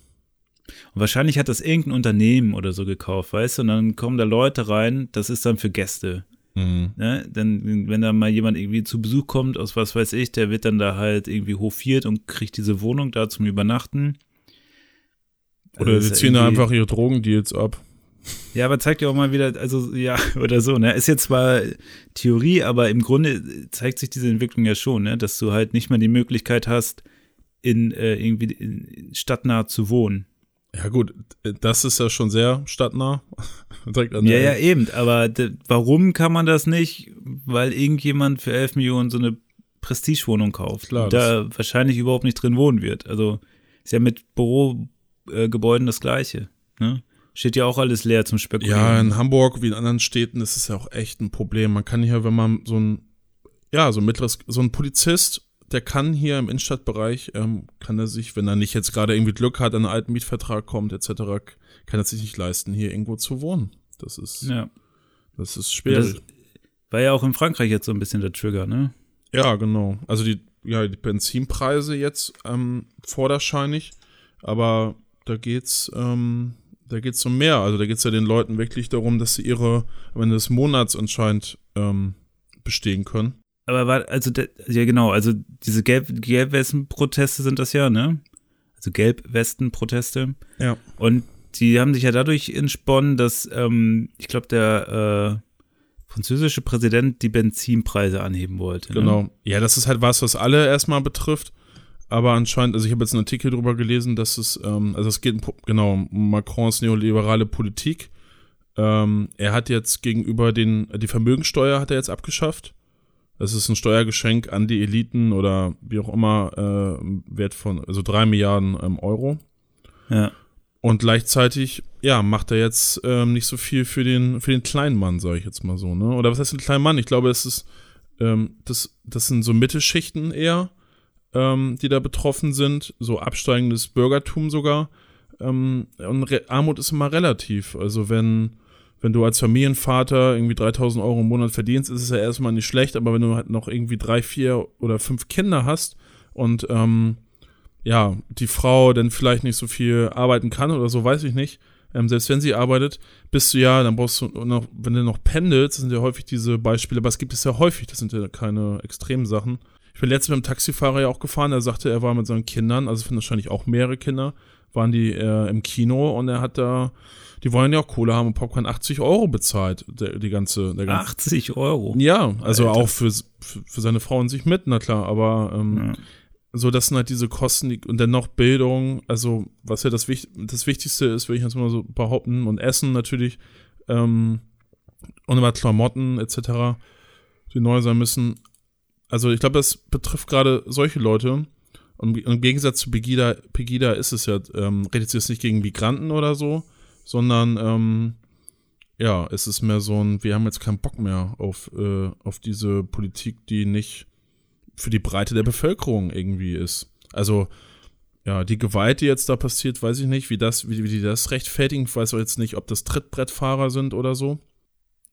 Und wahrscheinlich hat das irgendein Unternehmen oder so gekauft, weißt du? Und dann kommen da Leute rein, das ist dann für Gäste. Mhm. Ne? Denn wenn da mal jemand irgendwie zu Besuch kommt, aus was weiß ich, der wird dann da halt irgendwie hofiert und kriegt diese Wohnung da zum Übernachten. Oder also sie ziehen da einfach ihre Drogendeals ab. Ja, aber zeigt ja auch mal wieder, also ja, oder so, ne? Ist jetzt zwar Theorie, aber im Grunde zeigt sich diese Entwicklung ja schon, ne? Dass du halt nicht mehr die Möglichkeit hast, in äh, irgendwie in stadtnah zu wohnen. Ja, gut, das ist ja schon sehr stadtnah. Direkt an ja, ja, eben, aber warum kann man das nicht? Weil irgendjemand für 11 Millionen so eine Prestigewohnung kauft, Klar, da wahrscheinlich überhaupt nicht drin wohnen wird. Also ist ja mit Bürogebäuden das Gleiche. Ne? Steht ja auch alles leer zum Spekulieren. Ja, in Hamburg wie in anderen Städten ist es ja auch echt ein Problem. Man kann hier, wenn man so ein, ja, so ein mittleres, so ein Polizist, der kann hier im Innenstadtbereich, ähm, kann er sich, wenn er nicht jetzt gerade irgendwie Glück hat, an einen alten Mietvertrag kommt, etc., kann er sich nicht leisten, hier irgendwo zu wohnen. Das ist, ja. das ist schwierig. Das war ja auch in Frankreich jetzt so ein bisschen der Trigger, ne? Ja, genau. Also die, ja, die Benzinpreise jetzt ähm, vorderscheinig, aber da geht's, ähm, da geht es um mehr. Also da geht es ja den Leuten wirklich darum, dass sie ihre am Ende des Monats anscheinend ähm, bestehen können. Aber war, also, ja genau, also diese Gelb Gelbwesten-Proteste sind das ja, ne? Also Gelbwesten-Proteste. Ja. Und die haben sich ja dadurch entsponnen, dass, ähm, ich glaube, der äh, französische Präsident die Benzinpreise anheben wollte. Ne? Genau. Ja, das ist halt was, was alle erstmal betrifft. Aber anscheinend, also ich habe jetzt einen Artikel darüber gelesen, dass es, ähm, also es geht genau um Macrons neoliberale Politik. Ähm, er hat jetzt gegenüber den, die Vermögensteuer hat er jetzt abgeschafft. Das ist ein Steuergeschenk an die Eliten oder wie auch immer, äh, Wert von, also drei Milliarden ähm, Euro. Ja. Und gleichzeitig, ja, macht er jetzt ähm, nicht so viel für den, für den kleinen Mann, sage ich jetzt mal so, ne? Oder was heißt ein kleiner Mann? Ich glaube, es ist, ähm, das, das sind so Mittelschichten eher ähm, die da betroffen sind, so absteigendes Bürgertum sogar. Ähm, und Re Armut ist immer relativ. Also wenn, wenn du als Familienvater irgendwie 3000 Euro im Monat verdienst, ist es ja erstmal nicht schlecht, aber wenn du halt noch irgendwie drei, vier oder fünf Kinder hast und ähm, ja, die Frau dann vielleicht nicht so viel arbeiten kann oder so, weiß ich nicht. Ähm, selbst wenn sie arbeitet, bist du ja, dann brauchst du noch, wenn du noch pendelst, sind ja häufig diese Beispiele, aber es gibt es ja häufig, das sind ja keine extremen Sachen. Ich bin letztens mit dem Taxifahrer ja auch gefahren, er sagte, er war mit seinen Kindern, also sind wahrscheinlich auch mehrere Kinder, waren die äh, im Kino und er hat da, die wollen ja auch Kohle haben und Popcorn 80 Euro bezahlt, der, die ganze, der ganze 80 Euro? Ja, also Alter. auch für, für, seine Frau und sich mit, na klar, aber ähm, ja. so, das sind halt diese Kosten die, und dann noch Bildung, also was ja das, das Wichtigste ist, würde ich jetzt mal so behaupten, und Essen natürlich, ähm, und immer Klamotten etc., die neu sein müssen. Also ich glaube, das betrifft gerade solche Leute. Und im Gegensatz zu Pegida, Pegida ist es ja, ähm, redet sie jetzt nicht gegen Migranten oder so, sondern ähm, ja, es ist mehr so ein, wir haben jetzt keinen Bock mehr auf, äh, auf diese Politik, die nicht für die Breite der Bevölkerung irgendwie ist. Also, ja, die Gewalt, die jetzt da passiert, weiß ich nicht, wie das, wie, wie die das rechtfertigen. Ich weiß auch jetzt nicht, ob das Trittbrettfahrer sind oder so.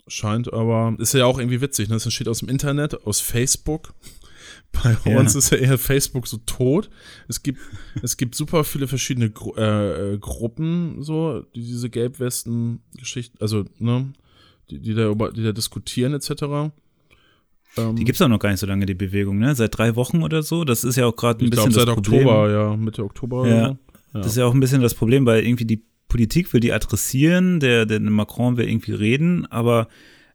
Scheint aber, ist ja auch irgendwie witzig, ne? Das steht aus dem Internet, aus Facebook. Bei ja. uns ist ja eher Facebook so tot. Es gibt, es gibt super viele verschiedene Gru äh, äh, Gruppen, so, die diese Gelbwesten-Geschichten, also, ne, die, die, da über, die da diskutieren, etc. Ähm, die gibt's auch noch gar nicht so lange, die Bewegung, ne? Seit drei Wochen oder so. Das ist ja auch gerade ein bisschen glaub, das seit Problem. Oktober, ja, Mitte Oktober. Ja. Ja. Das ist ja auch ein bisschen das Problem, weil irgendwie die Politik will die adressieren, der, der Macron will irgendwie reden, aber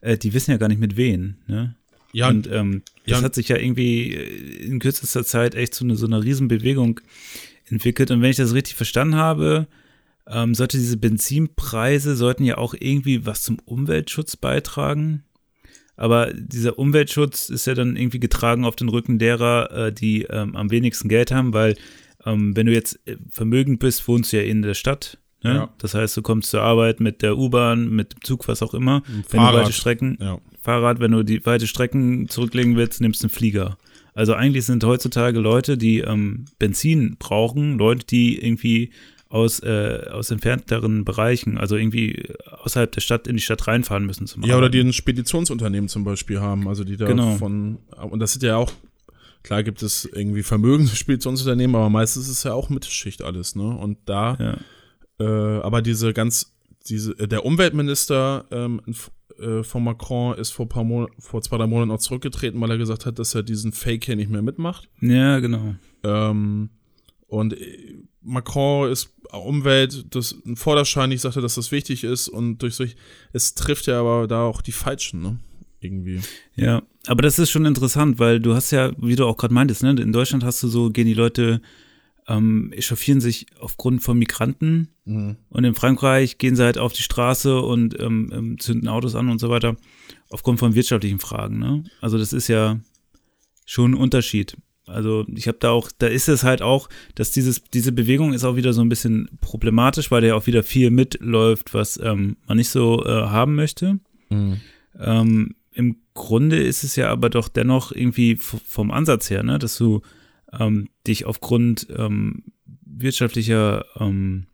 äh, die wissen ja gar nicht mit wen. Ne? Ja, und ähm, das ja. hat sich ja irgendwie äh, in kürzester Zeit echt zu eine, so einer Riesenbewegung entwickelt. Und wenn ich das richtig verstanden habe, ähm, sollte diese Benzinpreise sollten ja auch irgendwie was zum Umweltschutz beitragen. Aber dieser Umweltschutz ist ja dann irgendwie getragen auf den Rücken derer, äh, die ähm, am wenigsten Geld haben, weil ähm, wenn du jetzt äh, vermögend bist, wohnst du ja in der Stadt Ne? Ja. Das heißt, du kommst zur Arbeit mit der U-Bahn, mit dem Zug, was auch immer. Fahrrad. Wenn du weite Strecken, ja. Fahrrad, wenn du die weite Strecken zurücklegen willst, nimmst du einen Flieger. Also eigentlich sind heutzutage Leute, die ähm, Benzin brauchen, Leute, die irgendwie aus, äh, aus entfernteren Bereichen, also irgendwie außerhalb der Stadt in die Stadt reinfahren müssen zum Ja, oder die ein Speditionsunternehmen zum Beispiel haben, also die da genau. von, und das sind ja auch, klar gibt es irgendwie vermögende Speditionsunternehmen, aber meistens ist es ja auch Mittelschicht alles, ne? Und da ja äh, aber diese ganz, diese, äh, der Umweltminister ähm, äh, von Macron ist vor, paar Mon vor zwei, drei Monaten auch zurückgetreten, weil er gesagt hat, dass er diesen Fake hier nicht mehr mitmacht. Ja, genau. Ähm, und äh, Macron ist Umwelt, das vorderscheinlich sagte, dass das wichtig ist und durch solch, es trifft ja aber da auch die Falschen, ne? Irgendwie. Ja, aber das ist schon interessant, weil du hast ja, wie du auch gerade meintest, ne, in Deutschland hast du so, gehen die Leute, ähm, echauffieren sich aufgrund von Migranten Mhm. und in Frankreich gehen sie halt auf die Straße und ähm, ähm, zünden Autos an und so weiter, aufgrund von wirtschaftlichen Fragen, ne? Also das ist ja schon ein Unterschied. Also ich habe da auch, da ist es halt auch, dass dieses, diese Bewegung ist auch wieder so ein bisschen problematisch, weil da ja auch wieder viel mitläuft, was ähm, man nicht so äh, haben möchte. Mhm. Ähm, Im Grunde ist es ja aber doch dennoch irgendwie vom Ansatz her, ne, dass du ähm, dich aufgrund ähm, wirtschaftlicher ähm,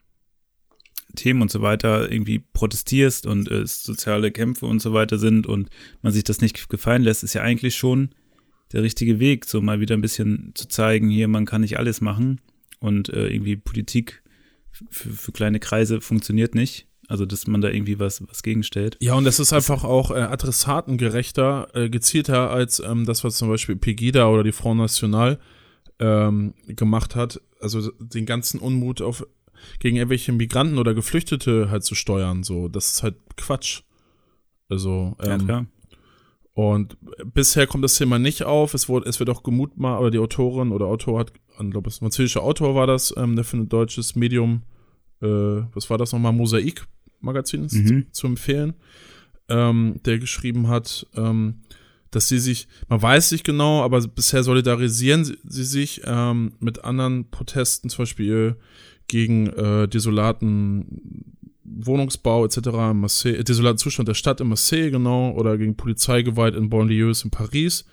Themen und so weiter irgendwie protestierst und es soziale Kämpfe und so weiter sind und man sich das nicht gefallen lässt, ist ja eigentlich schon der richtige Weg, so mal wieder ein bisschen zu zeigen, hier, man kann nicht alles machen und äh, irgendwie Politik für, für kleine Kreise funktioniert nicht. Also, dass man da irgendwie was, was gegenstellt. Ja, und das ist einfach auch äh, adressatengerechter, äh, gezielter als ähm, das, was zum Beispiel Pegida oder die Front National ähm, gemacht hat. Also den ganzen Unmut auf gegen irgendwelche Migranten oder Geflüchtete halt zu steuern. So, das ist halt Quatsch. Also, Ja, ähm, klar. und bisher kommt das Thema nicht auf. Es, wurde, es wird auch gemutmaßt, oder die Autorin oder Autor hat, ich glaube, ein französischer Autor war das, ähm, der für ein deutsches Medium, äh, was war das nochmal, Mosaik-Magazin Mhm. zu empfehlen, ähm, der geschrieben hat, ähm, dass sie sich, man weiß nicht genau, aber bisher solidarisieren sie, sie sich ähm, mit anderen Protesten, zum Beispiel gegen äh, desolaten Wohnungsbau etc. in Marseille, äh, desolaten Zustand der Stadt in Marseille, genau, oder gegen Polizeigewalt in Banlieues in Paris,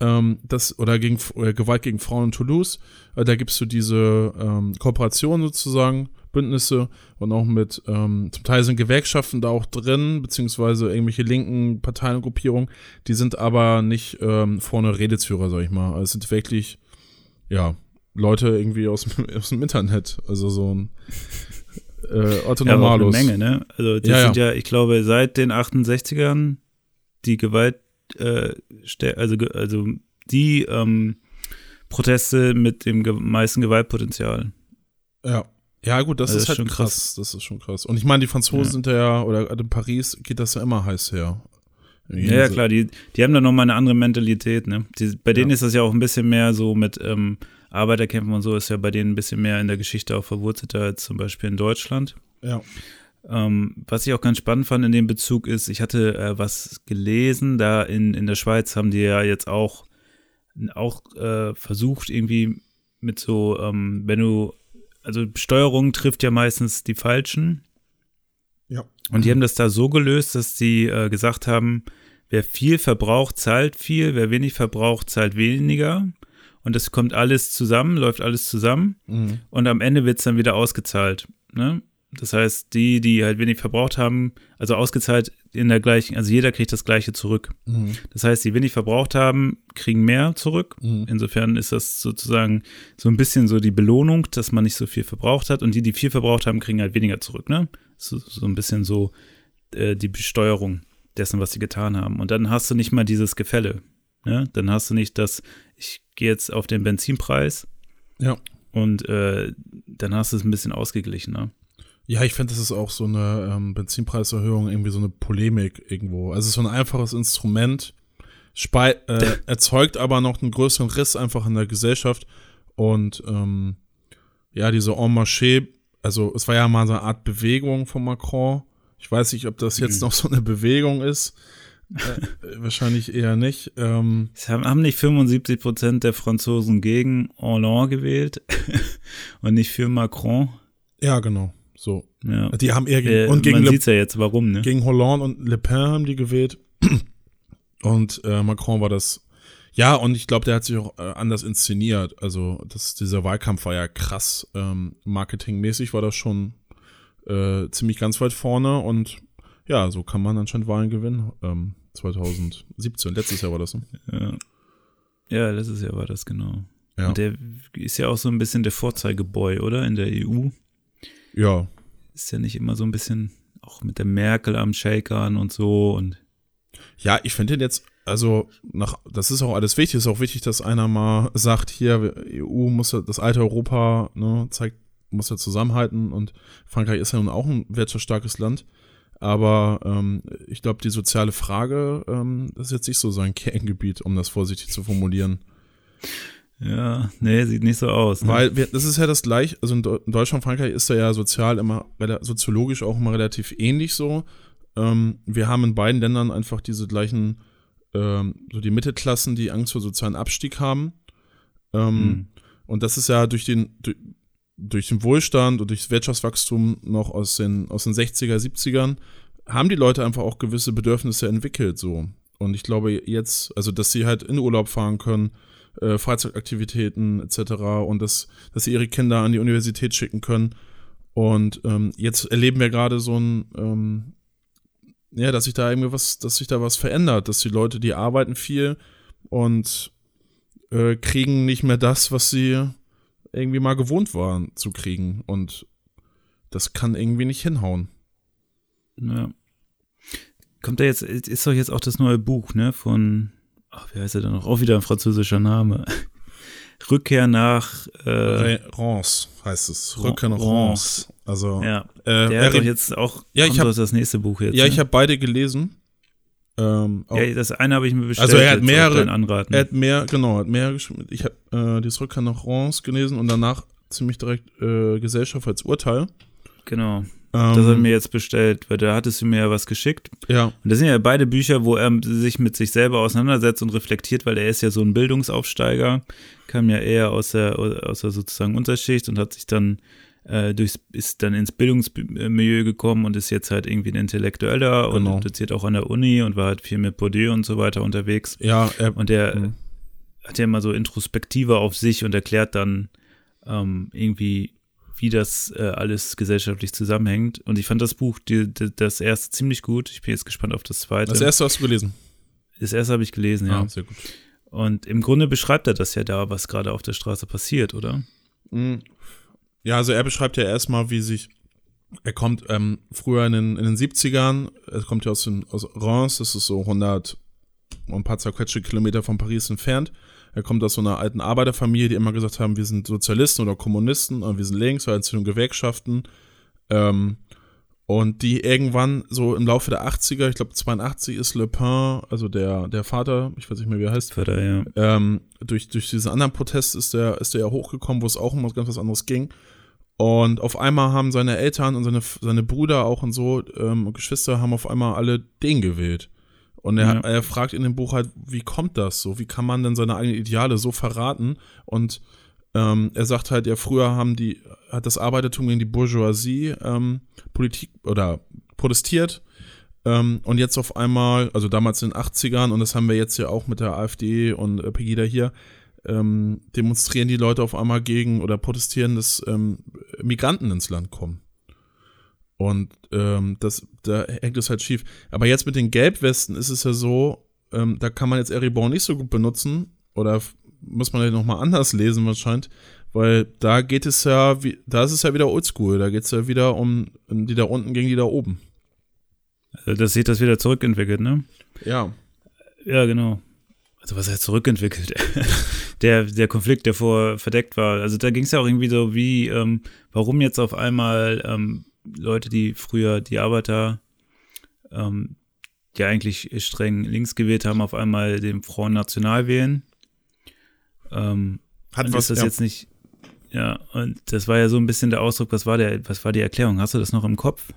ähm, das, oder gegen äh, Gewalt gegen Frauen in Toulouse. Äh, da gibst du diese ähm, Kooperation sozusagen, Bündnisse und auch mit, ähm, zum Teil sind Gewerkschaften da auch drin, beziehungsweise irgendwelche linken Parteien und Gruppierungen, die sind aber nicht ähm, vorne Redezführer, sag ich mal. Also es sind wirklich, ja, Leute irgendwie aus, dem- aus dem Internet, also so ein äh, Otto Ja, eine. Menge, ne? Also das Ja, sind ja, ich glaube, seit den 68ern die Gewalt, äh, also, also die ähm, Proteste mit dem meisten Gewaltpotenzial. Ja. Ja, gut, das Also ist das halt ist schon krass. krass. Das ist schon krass. Und ich meine, die Franzosen Ja. sind ja, oder in Paris geht das ja immer heiß her. Ja, ja, klar, die, die haben da nochmal eine andere Mentalität, ne? Die, bei denen Ja. ist das ja auch ein bisschen mehr so mit ähm, Arbeiterkämpfen und so, ist ja bei denen ein bisschen mehr in der Geschichte auch verwurzelter als zum Beispiel in Deutschland. Ja. Ähm, was ich auch ganz spannend fand in dem Bezug ist, ich hatte äh, was gelesen, da in, in der Schweiz haben die ja jetzt auch, auch äh, versucht, irgendwie mit so, ähm, wenn du, also Steuerung trifft ja meistens die Falschen. Ja. Und die haben das da so gelöst, dass sie äh, gesagt haben, wer viel verbraucht, zahlt viel, wer wenig verbraucht, zahlt weniger. Und das kommt alles zusammen, läuft alles zusammen. Mhm. Und am Ende wird es dann wieder ausgezahlt. Ne? Das heißt, die, die halt wenig verbraucht haben, also ausgezahlt in der gleichen, also jeder kriegt das gleiche zurück. Mhm. Das heißt, die wenig verbraucht haben, kriegen mehr zurück. Mhm. Insofern ist das sozusagen so ein bisschen so die Belohnung, dass man nicht so viel verbraucht hat. Und die, die viel verbraucht haben, kriegen halt weniger zurück. Ne? So, so ein bisschen so äh, die Besteuerung dessen, was sie getan haben. Und dann hast du nicht mal dieses Gefälle. Ne? Dann hast du nicht das, ich gehe jetzt auf den Benzinpreis Ja. und äh, dann hast du es ein bisschen ausgeglichener. Ja, ich finde, das ist auch so eine ähm, Benzinpreiserhöhung, irgendwie so eine Polemik irgendwo. Also so ein einfaches Instrument, äh, erzeugt aber noch einen größeren Riss einfach in der Gesellschaft. Und ähm, ja, diese En Marché, also es war ja mal so eine Art Bewegung von Macron. Ich weiß nicht, ob das jetzt Mhm. noch so eine Bewegung ist. Äh, wahrscheinlich eher nicht. Ähm, Es haben, haben nicht 75 Prozent der Franzosen gegen Hollande gewählt und nicht für Macron. ja, genau. So. Ja. Die haben eher gegen, Äh, und gegen man Le sieht ja jetzt, warum, ne? Gegen Hollande und Le Pen haben die gewählt. Und äh, Macron war das. Ja, und ich glaube, der hat sich auch äh, anders inszeniert. Also, das, dieser Wahlkampf war ja krass. Ähm, marketingmäßig war das schon äh, ziemlich ganz weit vorne. Und ja, so kann man anscheinend Wahlen gewinnen. Ähm, 2017, letztes Jahr war das. Ne? Ja. ja, letztes Jahr war das genau. Ja. Und der ist ja auch so ein bisschen der Vorzeigeboy, oder? In der EU. Ja, Ist ja nicht immer so ein bisschen auch mit der Merkel am Shakern und so und Ja, ich finde den jetzt, also nach, das ist auch alles wichtig. Ist auch wichtig, dass einer mal sagt, hier, EU muss ja, das alte Europa, ne, zeigt, muss ja zusammenhalten und Frankreich ist ja nun auch ein wirtschaftsstarkes Land. Aber ähm, ich glaube, die soziale Frage, ähm, das ist jetzt nicht so sein Kerngebiet, um das vorsichtig zu formulieren. Ja, nee, sieht nicht so aus. Ne? Weil wir, das ist ja das gleiche, also in, Deutschland, Frankreich ist da ja sozial immer, soziologisch auch immer relativ ähnlich so. Ähm, wir haben in beiden Ländern einfach diese gleichen, ähm, so die Mittelklassen, die Angst vor sozialen Abstieg haben. Ähm, mhm. Und das ist ja durch den, durch, durch den Wohlstand und durchs Wirtschaftswachstum noch aus den, aus den 60er, 70ern, haben die Leute einfach auch gewisse Bedürfnisse entwickelt, so. Und ich glaube jetzt, also, dass sie halt in Urlaub fahren können, äh, Freizeitaktivitäten etc. und dass, dass sie ihre Kinder an die Universität schicken können. Und ähm, jetzt erleben wir gerade so ein, ähm, ja, dass sich da irgendwie was, dass sich da was verändert, dass die Leute, die arbeiten viel und äh, kriegen nicht mehr das, was sie irgendwie mal gewohnt waren zu kriegen. Und das kann irgendwie nicht hinhauen. Ja. Kommt da jetzt, ist doch jetzt auch das neue Buch, ne, von, ach, wie heißt er denn noch? Auch wieder ein französischer Name. Rückkehr nach äh, Rance heißt es. Rückkehr nach Rance. Also ja, äh, der hat doch jetzt auch ja, ich hab, das nächste Buch jetzt. Ja, ne? ich habe beide gelesen. Ähm, ja, das eine habe ich mir bestellt. Also er hat mehrere, er hat mehr, genau, hat mehr Ich habe äh, das Rückkehr nach Rance gelesen und danach ziemlich direkt äh, Gesellschaft als Urteil. Genau. Ähm, das hat er mir jetzt bestellt, weil da hattest du mir ja was geschickt. Ja. Und das sind ja beide Bücher, wo er sich mit sich selber auseinandersetzt und reflektiert, weil er ist ja so ein Bildungsaufsteiger, kam ja eher aus der, aus der sozusagen Unterschicht und hat sich dann äh, durchs, ist dann ins Bildungsmilieu gekommen und ist jetzt halt irgendwie ein Intellektueller genau. und doziert auch an der Uni und war halt viel mit Bourdieu und so weiter unterwegs. Ja, er, und der mh. hat ja immer so Introspektive auf sich und erklärt dann ähm, irgendwie, wie das äh, alles gesellschaftlich zusammenhängt. Und ich fand das Buch, die, die, das erste ziemlich gut. Ich bin jetzt gespannt auf das zweite. Das erste hast du gelesen? Das erste habe ich gelesen, ja. Ah, sehr gut. Und im Grunde beschreibt er das ja da, was gerade auf der Straße passiert, oder? Mhm. Ja, also er beschreibt ja erstmal, wie sich, er kommt ähm, früher in den, in den 70ern, er kommt ja aus, den, aus Reims, das ist so 100 und ein paar zerquetschte Kilometer von Paris entfernt. Er kommt aus so einer alten Arbeiterfamilie, die immer gesagt haben, wir sind Sozialisten oder Kommunisten und wir sind links, weil es Gewerkschaften. Ähm, und die irgendwann so im Laufe der 80er, ich glaube 82 ist Le Pen, also der, der Vater, ich weiß nicht mehr, wie er heißt. Vater, ja. Ähm, durch, durch diesen anderen Protest ist der, ist der ja hochgekommen, wo es auch um was ganz was anderes ging. Und auf einmal haben seine Eltern und seine, seine Brüder auch und so, ähm, Geschwister haben auf einmal alle den gewählt. Und er, ja. er fragt in dem Buch halt, wie kommt das so? Wie kann man denn seine eigenen Ideale so verraten? Und ähm, er sagt halt, ja, früher haben die, hat das Arbeitertum gegen die Bourgeoisie ähm, Politik oder protestiert. Ähm, und jetzt auf einmal, also damals in den 80ern, und das haben wir jetzt ja auch mit der AfD und äh, Pegida hier, ähm, demonstrieren die Leute auf einmal gegen oder protestieren, dass ähm, Migranten ins Land kommen. Und ähm, das, da hängt es halt schief. Aber jetzt mit den Gelbwesten ist es ja so, ähm, da kann man jetzt Eribon nicht so gut benutzen oder muss man ja nochmal anders lesen wahrscheinlich, weil da geht es ja, wie, da ist es ja wieder oldschool, da geht es ja wieder um die da unten gegen die da oben. Also das sieht das wieder zurückentwickelt, ne? Ja. Ja, genau. Also was heißt zurückentwickelt? der, der Konflikt, der vor verdeckt war. Also da ging es ja auch irgendwie so wie, ähm, warum jetzt auf einmal ähm, Leute, die früher die Arbeiter, ähm, die eigentlich streng links gewählt haben, auf einmal den Front National wählen. Ähm, Hat was, ist das ja. jetzt nicht, ja, und das war ja so ein bisschen der Ausdruck, was war der, was war die Erklärung? Hast du das noch im Kopf?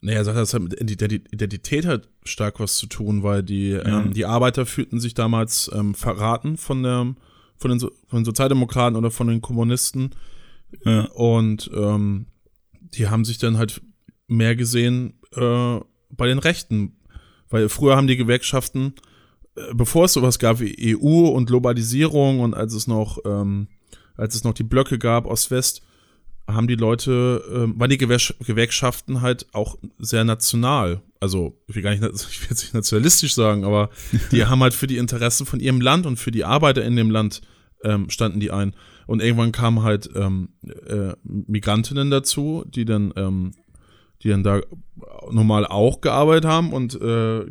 Naja, das hat mit Identität halt stark was zu tun, weil die, ja. ähm, die Arbeiter fühlten sich damals ähm, verraten von, der, von, den, von den Sozialdemokraten oder von den Kommunisten. Ja. Und ähm, die haben sich dann halt mehr gesehen äh, bei den Rechten. Weil früher haben die Gewerkschaften, äh, bevor es sowas gab wie EU und Globalisierung und als es noch ähm, als es noch die Blöcke gab, Ost-West, haben die Leute, äh, waren die Gewerkschaften halt auch sehr national. Also, ich will gar nicht, ich will jetzt nicht nationalistisch sagen, aber die haben halt für die Interessen von ihrem Land und für die Arbeiter in dem Land ähm, standen die ein. Und irgendwann kamen halt ähm, äh, Migrantinnen dazu, die dann ähm, die dann da normal auch gearbeitet haben und äh,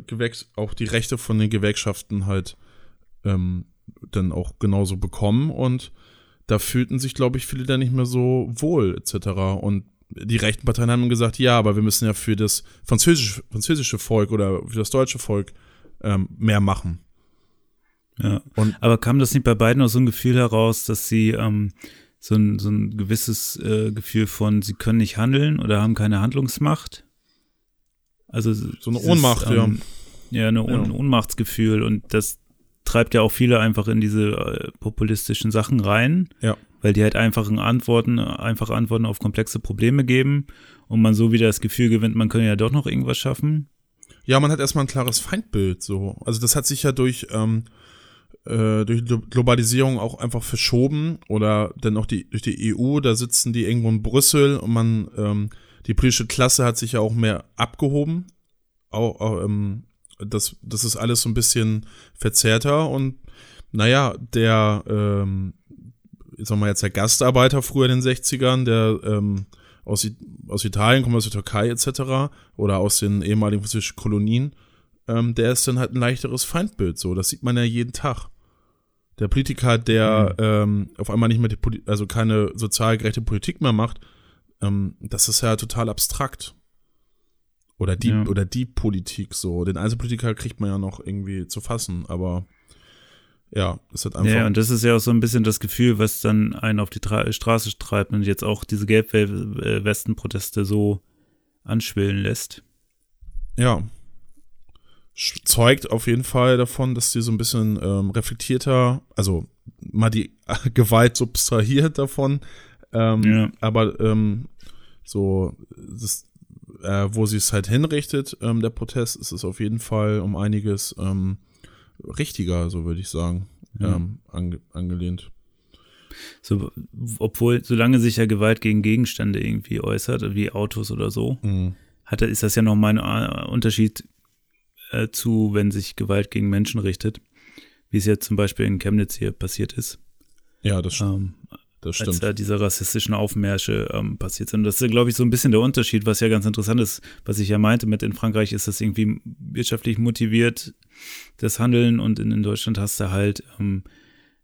auch die Rechte von den Gewerkschaften halt ähm, dann auch genauso bekommen und da fühlten sich, glaube ich, viele dann nicht mehr so wohl etc. Und die rechten Parteien haben gesagt, ja, aber wir müssen ja für das französische, französische Volk oder für das deutsche Volk ähm, mehr machen. Ja. Und aber kam das nicht bei beiden aus so ein Gefühl heraus, dass sie ähm, so, ein, so ein gewisses äh, Gefühl von, sie können nicht handeln oder haben keine Handlungsmacht? Also so eine Ohnmacht, ist, ähm, ja. Ja, eine ja. Ohnmachtsgefühl und das treibt ja auch viele einfach in diese äh, populistischen Sachen rein. Ja. Weil die halt einfachen Antworten, einfach Antworten auf komplexe Probleme geben und man so wieder das Gefühl gewinnt, man könne ja doch noch irgendwas schaffen. Ja, man hat erstmal ein klares Feindbild, so. Also das hat sich ja durch, ähm, äh, durch Globalisierung auch einfach verschoben oder dann auch die, durch die EU, da sitzen die irgendwo in Brüssel und man, ähm, die politische Klasse hat sich ja auch mehr abgehoben. Auch, auch ähm, das, das ist alles so ein bisschen verzerrter und naja, der, ähm, ich sag mal jetzt der Gastarbeiter früher in den 60ern, der ähm, aus, aus Italien kommt, aus der Türkei etc. oder aus den ehemaligen französischen Kolonien, ähm, der ist dann halt ein leichteres Feindbild so. Das sieht man ja jeden Tag. Der Politiker, der mhm. ähm, auf einmal nicht mehr die also keine sozial gerechte Politik mehr macht, ähm, das ist ja total abstrakt. Oder die, ja. oder die Politik so. Den Einzelpolitiker kriegt man ja noch irgendwie zu fassen, aber ja, das hat einfach. Ja, und das ist ja auch so ein bisschen das Gefühl, was dann einen auf die Tra Straße treibt und jetzt auch diese Gelbwesten-Proteste so anschwillen lässt. Ja. Zeugt auf jeden Fall davon, dass die so ein bisschen ähm, reflektierter, also mal die Gewalt subtrahiert davon, ähm, ja. aber ähm, so das, äh, wo sie es halt hinrichtet, ähm, der Protest, ist es auf jeden Fall um einiges ähm, richtiger, so würde ich sagen, ja. ähm, ange angelehnt. So, obwohl, solange sich ja Gewalt gegen Gegenstände irgendwie äußert, wie Autos oder so, mhm. hat, ist das ja nochmal ein äh, Unterschied äh, zu, wenn sich Gewalt gegen Menschen richtet, wie es jetzt zum Beispiel in Chemnitz hier passiert ist. Ja, das stimmt. Ähm, das stimmt. Als da diese rassistischen Aufmärsche ähm, passiert sind. Das ist, glaube ich, so ein bisschen der Unterschied, was ja ganz interessant ist, was ich ja meinte mit in Frankreich ist das irgendwie wirtschaftlich motiviert, das Handeln und in, in Deutschland hast du halt ähm,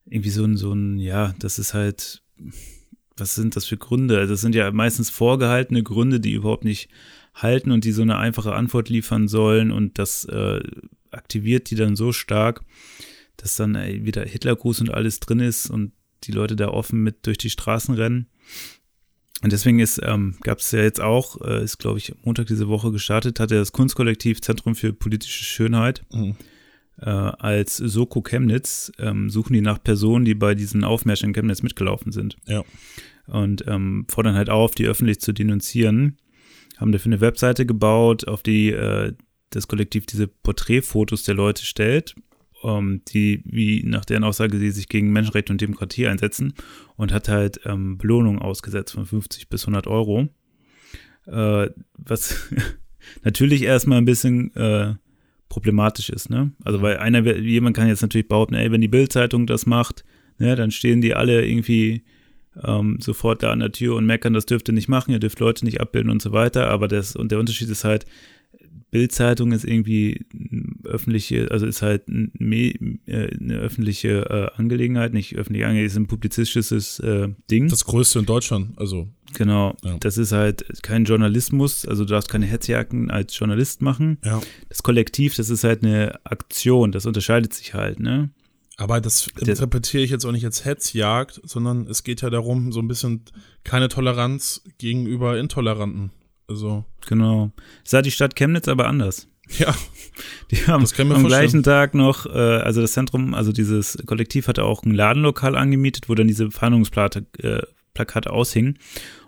irgendwie so ein, so ein, ja, das ist halt, was sind das für Gründe? Also das sind ja meistens vorgehaltene Gründe, die überhaupt nicht halten und die so eine einfache Antwort liefern sollen und das äh, aktiviert die dann so stark, dass dann ey, wieder Hitlergruß und alles drin ist und die Leute da offen mit durch die Straßen rennen. Und deswegen ist, ähm, gab es ja jetzt auch, äh, ist glaube ich Montag diese Woche gestartet, hatte das Kunstkollektiv Zentrum für politische Schönheit mhm. äh, als Soko Chemnitz, ähm, suchen die nach Personen, die bei diesen Aufmärschen in Chemnitz mitgelaufen sind. Ja. Und ähm, fordern halt auf, die öffentlich zu denunzieren. Haben dafür eine Webseite gebaut, auf die äh, das Kollektiv diese Porträtfotos der Leute stellt ähm, die, wie nach deren Aussage, sie sich gegen Menschenrechte und Demokratie einsetzen und hat halt ähm, Belohnungen ausgesetzt von 50 bis 100 Euro. Äh, was natürlich erstmal ein bisschen äh, problematisch ist, ne? Also, weil einer, jemand kann jetzt natürlich behaupten, ey, wenn die Bildzeitung das macht, ne, dann stehen die alle irgendwie ähm, sofort da an der Tür und meckern, das dürft ihr nicht machen, ihr dürft Leute nicht abbilden und so weiter. Aber das, und der Unterschied ist halt, Bildzeitung ist irgendwie öffentliche, also ist halt äh, eine öffentliche äh, Angelegenheit, nicht öffentliche Angelegenheit, ist ein publizistisches äh, Ding. Das größte in Deutschland, also. Genau, ja. das ist halt kein Journalismus, also du darfst keine Hetzjagden als Journalist machen. Ja. Das Kollektiv, das ist halt eine Aktion, das unterscheidet sich halt, ne? Aber das interpretiere ich jetzt auch nicht als Hetzjagd, sondern es geht ja darum, so ein bisschen keine Toleranz gegenüber Intoleranten. Also. Genau. Sah die Stadt Chemnitz aber anders. Ja. Die haben am gleichen Tag noch, äh, also das Zentrum, also dieses Kollektiv hatte auch ein Ladenlokal angemietet, wo dann diese Fahndungsplakate äh, aushingen.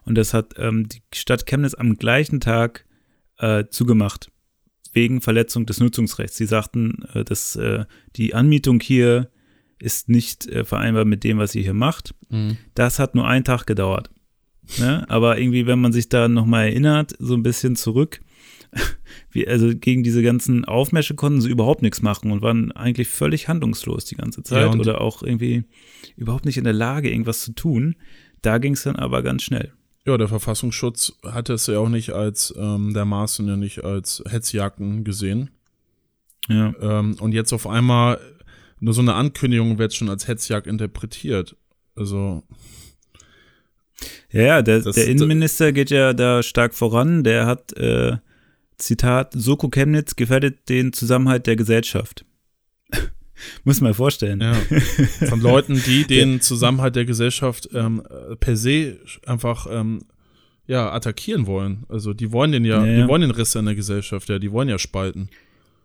Und das hat ähm, die Stadt Chemnitz am gleichen Tag äh, zugemacht. Wegen Verletzung des Nutzungsrechts. Sie sagten, äh, dass äh, die Anmietung hier ist nicht äh, vereinbar mit dem, was ihr hier macht. Mhm. Das hat nur einen Tag gedauert. Ne? Aber irgendwie, wenn man sich da nochmal erinnert, so ein bisschen zurück, wie, also gegen diese ganzen Aufmärsche konnten sie überhaupt nichts machen und waren eigentlich völlig handlungslos die ganze Zeit ja, oder auch irgendwie überhaupt nicht in der Lage, irgendwas zu tun. Da ging es dann aber ganz schnell. Ja, der Verfassungsschutz hatte es ja auch nicht als, ähm, der Maaßen ja nicht als Hetzjagden gesehen. Ja. Ähm, und jetzt auf einmal, nur so eine Ankündigung wird schon als Hetzjagd interpretiert. Also, Ja, ja, der, Das- der Innenminister geht ja da stark voran. Der hat, äh, Zitat, Soko Chemnitz gefährdet den Zusammenhalt der Gesellschaft. Muss man vorstellen. ja, von Leuten, die den Zusammenhalt der Gesellschaft ähm, äh, per se einfach ähm, ja, attackieren wollen. Also die wollen den ja, Ja, die wollen den Riss in der Gesellschaft, ja, die wollen ja spalten.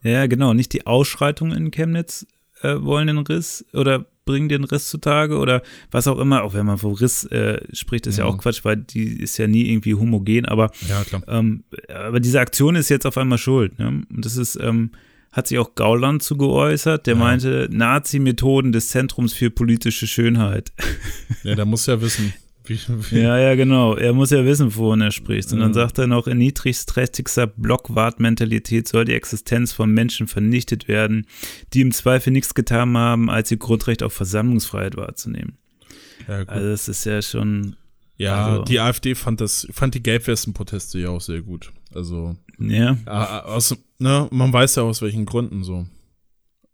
Ja, genau. Nicht die Ausschreitungen in Chemnitz äh, wollen den Riss oder bringen den Riss zutage oder was auch immer. Auch wenn man vom Riss äh, spricht, ist ja. Ja. auch Quatsch, weil die ist ja nie irgendwie homogen. Aber, Ja, ähm, aber diese Aktion ist jetzt auf einmal schuld. Ne? Und das ist, ähm, hat sich auch Gauland zu geäußert. Der Ja. meinte, Nazi-Methoden des Zentrums für politische Schönheit. Ja, der muss ja wissen, wie, wie Ja, ja, genau. Er muss ja wissen, wovon er spricht. Und dann sagt er noch, in niedrigstrestigster Blockwart-Mentalität soll die Existenz von Menschen vernichtet werden, die im Zweifel nichts getan haben, als ihr Grundrecht auf Versammlungsfreiheit wahrzunehmen. ja. Also das ist ja schon, ja also- die AfD fand das, fand die Gelbwesten-Proteste ja auch sehr gut. Also, ja, äh, aus, ne, man weiß ja aus welchen Gründen so.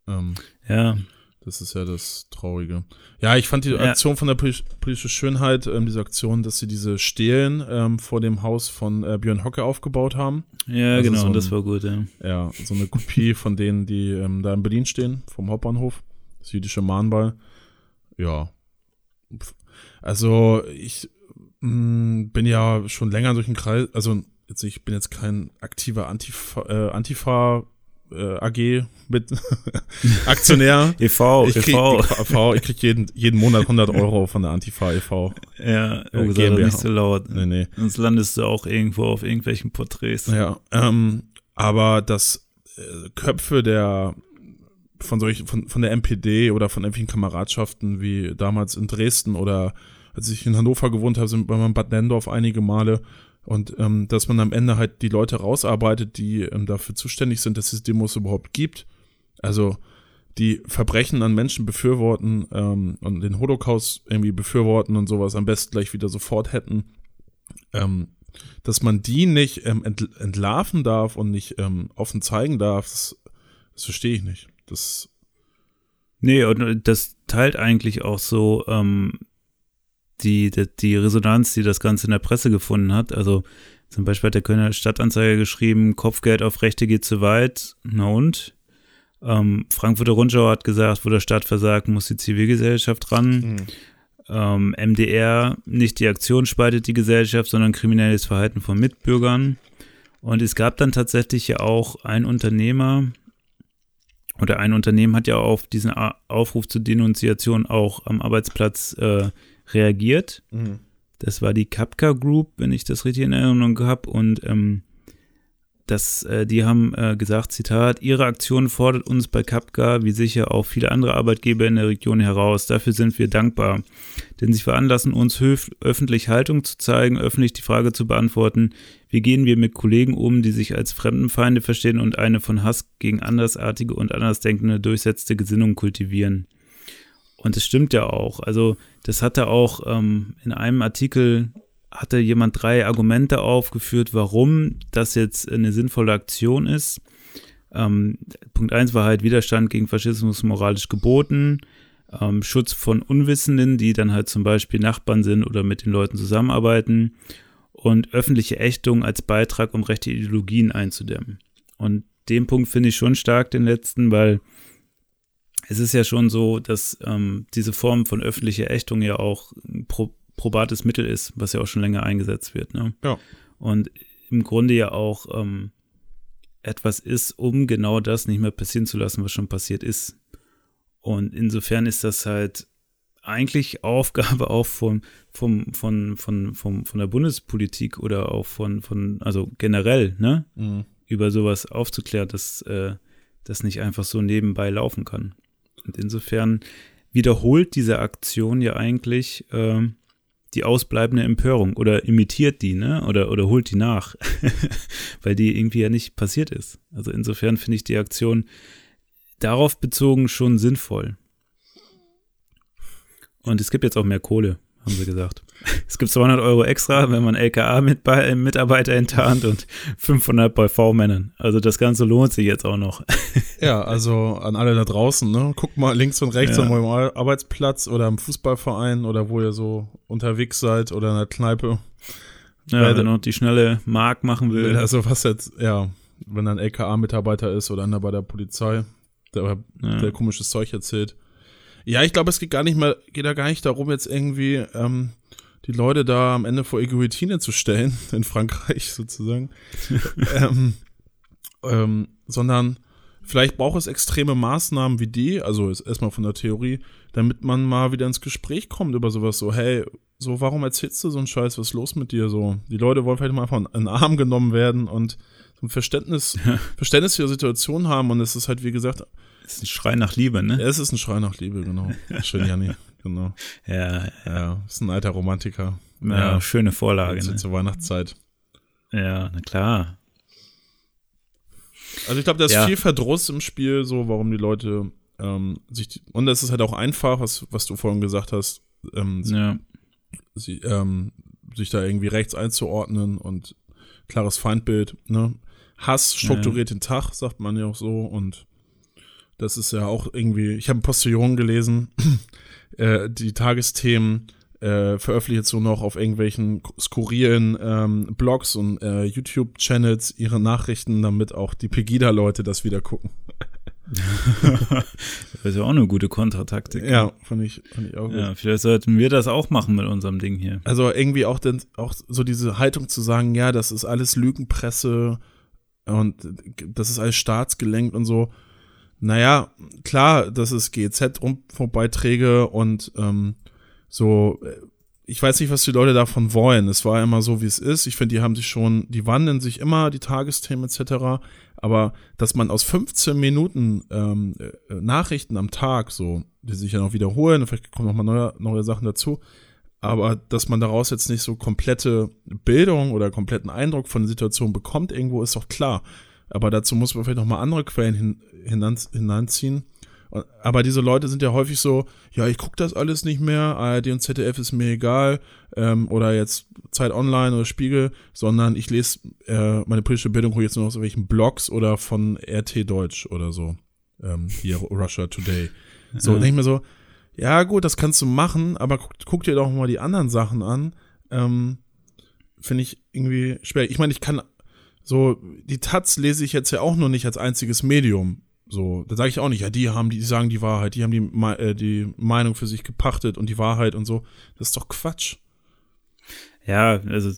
Ähm, ja, Das ist ja das Traurige. Ja, ich fand die Ja. Aktion von der Poli- politischen Schönheit, ähm, diese Aktion, dass sie diese Stelen ähm, vor dem Haus von äh, Björn Hocke aufgebaut haben. ja, Also genau, so ein- das war gut, ja. Ja, so eine Kopie von denen, die ähm, da in Berlin stehen, vom Hauptbahnhof. Das jüdische Mahnball. Ja. Also, ich bin ja schon länger durch den Kreis, also jetzt, ich bin jetzt kein aktiver Antifa, äh, Antifa äh, AG mit Aktionär. e.V., Ich krieg, e.V., EV, ich krieg jeden, jeden Monat 100 Euro von der Antifa e.V. ja, Äh, oh, sei nicht so laut. Nee, nee. Sonst landest du auch irgendwo auf irgendwelchen Porträts. Ja, ähm, aber dass äh, Köpfe der von solchen, von, von der MPD oder von irgendwelchen Kameradschaften wie damals in Dresden oder als ich in Hannover gewohnt habe, sind wir in Bad Nendorf einige Male und ähm, dass man am Ende halt die Leute rausarbeitet, die ähm, dafür zuständig sind, dass es Demos überhaupt gibt. Also die Verbrechen an Menschen befürworten ähm, und den Holocaust irgendwie befürworten und sowas am besten gleich wieder sofort hätten. Ähm, dass man die nicht ähm, ent entlarven darf und nicht ähm, offen zeigen darf, das, das verstehe ich nicht. Das, Nee, und das teilt eigentlich auch so ähm, die, die, die Resonanz, die das Ganze in der Presse gefunden hat. Also zum Beispiel hat der Kölner Stadtanzeiger geschrieben, Kopfgeld auf Rechte geht zu weit. Na und? Ähm, Frankfurter Rundschau hat gesagt, wo der Staat versagt, muss die Zivilgesellschaft ran. Ähm, MDR, nicht die Aktion spaltet die Gesellschaft, sondern kriminelles Verhalten von Mitbürgern. Und es gab dann tatsächlich ja auch ein Unternehmer, oder ein Unternehmen hat ja auf diesen Aufruf zur Denunziation auch am Arbeitsplatz äh, reagiert. Das war die Kapka Group, wenn ich das richtig in Erinnerung habe. Und ähm, das, äh, die haben äh, gesagt, Zitat, Ihre Aktion fordert uns bei Kapka, wie sicher auch viele andere Arbeitgeber in der Region heraus. Dafür sind wir dankbar. Denn sie veranlassen uns, öffentlich Haltung zu zeigen, öffentlich die Frage zu beantworten, wie gehen wir mit Kollegen um, die sich als Fremdenfeinde verstehen und eine von Hass gegen Andersartige und Andersdenkende durchsetzte Gesinnung kultivieren. Und es stimmt ja auch. Also das hatte auch ähm, in einem Artikel hatte jemand drei Argumente aufgeführt, warum das jetzt eine sinnvolle Aktion ist. Ähm, Punkt eins war halt Widerstand gegen Faschismus moralisch geboten, ähm, Schutz von Unwissenden, die dann halt zum Beispiel Nachbarn sind oder mit den Leuten zusammenarbeiten und öffentliche Ächtung als Beitrag, um rechte Ideologien einzudämmen. Und den Punkt finde ich schon stark, den letzten, weil es ist ja schon so, dass ähm, diese Form von öffentlicher Ächtung ja auch ein pro probates Mittel ist, was ja auch schon länger eingesetzt wird. Ne? Ja. Und im Grunde ja auch ähm, etwas ist, um genau das nicht mehr passieren zu lassen, was schon passiert ist. Und insofern ist das halt eigentlich Aufgabe auch von, vom, von, von, von, von der Bundespolitik oder auch von, von, also generell, ne, Mhm. über sowas aufzuklären, dass äh, das nicht einfach so nebenbei laufen kann. Und insofern wiederholt diese Aktion ja eigentlich ähm, die ausbleibende Empörung oder imitiert die, ne? Oder, oder holt die nach, weil die irgendwie ja nicht passiert ist. Also insofern finde ich die Aktion darauf bezogen schon sinnvoll. Und es gibt jetzt auch mehr Kohle, haben sie gesagt. es gibt 200 Euro extra, wenn man LKA-Mitarbeiter enttarnt und 500 bei V-Männern. Also das Ganze lohnt sich jetzt auch noch. Ja, also an alle da draußen, ne? Guckt mal links und rechts ja. an eurem Arbeitsplatz oder im Fußballverein oder wo ihr so unterwegs seid oder in der Kneipe. Ja, Weil, wenn noch die schnelle Mark machen will. Also was jetzt, ja, wenn ein LKA-Mitarbeiter ist oder einer bei der Polizei, der, ja. der komisches Zeug erzählt. Ja, ich glaube, es geht gar nicht mehr, geht da gar nicht darum, jetzt irgendwie ähm, die Leute da am Ende vor Egoitine zu stellen, in Frankreich sozusagen. ähm, ähm, sondern vielleicht braucht es extreme Maßnahmen wie die, also erstmal von der Theorie, damit man mal wieder ins Gespräch kommt über sowas so, hey, so, warum erzählst du so einen Scheiß, was ist los mit dir? So, die Leute wollen vielleicht mal einfach in den Arm genommen werden und so ein Verständnis, Verständnis für die Situation haben und es ist halt, wie gesagt, es ist ein Schrei nach Liebe, ne? Ja, es ist ein Schrei nach Liebe, genau. Schön, Janni, genau. Ja, ja. Ja, ist ein alter Romantiker. Ja, ja schöne Vorlage. Ne? Zur Weihnachtszeit. Ja, na klar. Also ich glaube, da ist ja. viel Verdruss im Spiel, so warum die Leute ähm, sich die, und es ist halt auch einfach, was, was du vorhin gesagt hast, ähm, ja. sie, ähm, sich da irgendwie rechts einzuordnen und klares Feindbild, ne? Hass strukturiert ja. den Tag, sagt man ja auch so und das ist ja auch irgendwie, ich habe ein Postillon gelesen, äh, die Tagesthemen äh, veröffentlichen jetzt so noch auf irgendwelchen skurrilen ähm, Blogs und äh, YouTube-Channels ihre Nachrichten, damit auch die Pegida-Leute das wieder gucken. das ist ja auch eine gute Kontrataktik. Ja, fand ich, fand ich auch gut. Ja, vielleicht sollten wir das auch machen mit unserem Ding hier. Also irgendwie auch, denn, auch so diese Haltung zu sagen, ja, das ist alles Lügenpresse und das ist alles staatsgelenkt und so. Naja, klar, das ist GEZ-Rundfunkbeiträge und ähm, so, äh, ich weiß nicht, was die Leute davon wollen. Es war immer so, wie es ist. Ich finde, die haben sich schon, die wandeln sich immer, die Tagesthemen etc. Aber dass man aus 15 Minuten ähm, äh, Nachrichten am Tag, so, die sich ja noch wiederholen, vielleicht kommen noch mal neue, neue Sachen dazu, aber dass man daraus jetzt nicht so komplette Bildung oder kompletten Eindruck von der Situation bekommt, irgendwo ist doch klar. Aber dazu muss man vielleicht noch mal andere Quellen hin, hineinziehen. Aber diese Leute sind ja häufig so, ja, ich gucke das alles nicht mehr, ARD und ZDF ist mir egal, ähm, oder jetzt Zeit Online oder Spiegel, sondern ich lese äh, meine politische Bildung jetzt nur aus welchen Blogs oder von RT Deutsch oder so. Ähm, hier Russia Today. So, ja. denke ich mir so, ja gut, das kannst du machen, aber guck, guck dir doch mal die anderen Sachen an. Ähm, Finde ich irgendwie schwer. Ich meine, ich kann so, die Taz lese ich jetzt ja auch nur nicht als einziges Medium. So, da sage ich auch nicht, ja, die haben, die sagen die Wahrheit, die haben die, äh, die Meinung für sich gepachtet und die Wahrheit und so. Das ist doch Quatsch. Ja, also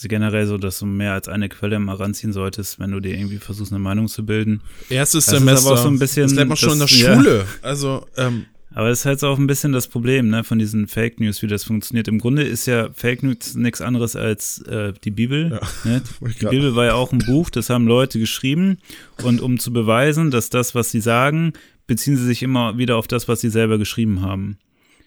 generell so, dass du mehr als eine Quelle mal ranziehen solltest, wenn du dir irgendwie versuchst, eine Meinung zu bilden. Erstes das Semester. so ein bisschen, das lernt man schon das, in der Schule. Ja. Also, ähm, aber das ist halt auch ein bisschen das Problem, ne, von diesen Fake News, wie das funktioniert. Im Grunde ist ja Fake News nichts anderes als äh, die Bibel. Ja, ne? Die Bibel war ja auch ein Buch, das haben Leute geschrieben. Und um zu beweisen, dass das, was sie sagen, beziehen sie sich immer wieder auf das, was sie selber geschrieben haben.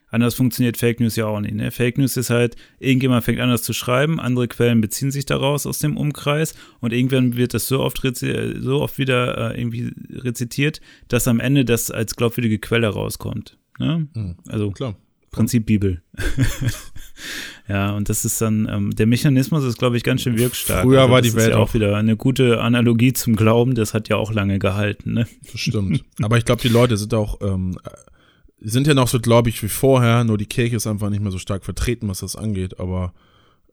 Anders funktioniert Fake News ja auch nicht. Ne? Fake News ist halt, irgendjemand fängt an, das zu schreiben, andere Quellen beziehen sich daraus aus dem Umkreis und irgendwann wird das so oft, so oft wieder äh, irgendwie rezitiert, dass am Ende das als glaubwürdige Quelle rauskommt. Ne? Mhm. Also Klar. Prinzip Bibel. ja, und das ist dann, ähm, der Mechanismus ist, glaube ich, ganz schön wirkstark. Früher also war die Welt ja auch wieder eine gute Analogie zum Glauben, das hat ja auch lange gehalten, ne? Das stimmt. Aber ich glaube, die Leute sind auch ähm, sind ja noch so gläubig wie vorher, nur die Kirche ist einfach nicht mehr so stark vertreten, was das angeht. Aber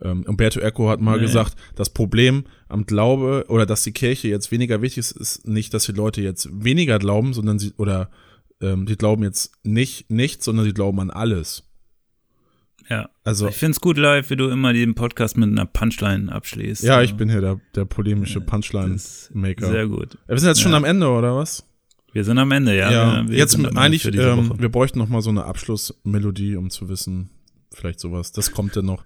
ähm, Umberto Eco hat mal nee. gesagt, das Problem am Glaube oder dass die Kirche jetzt weniger wichtig ist, ist nicht, dass die Leute jetzt weniger glauben, sondern sie oder ähm, die glauben jetzt nicht nichts, sondern sie glauben an alles. Ja. Also ich finde es gut live, wie du immer den Podcast mit einer Punchline abschließt. Ja, ich bin hier der, der polemische Punchline-Maker. Sehr gut. Wir sind jetzt schon am Ende, oder was? Wir sind am Ende, ja. ja jetzt eigentlich, ähm, wir bräuchten noch mal so eine Abschlussmelodie, um zu wissen, vielleicht sowas. Das kommt dann noch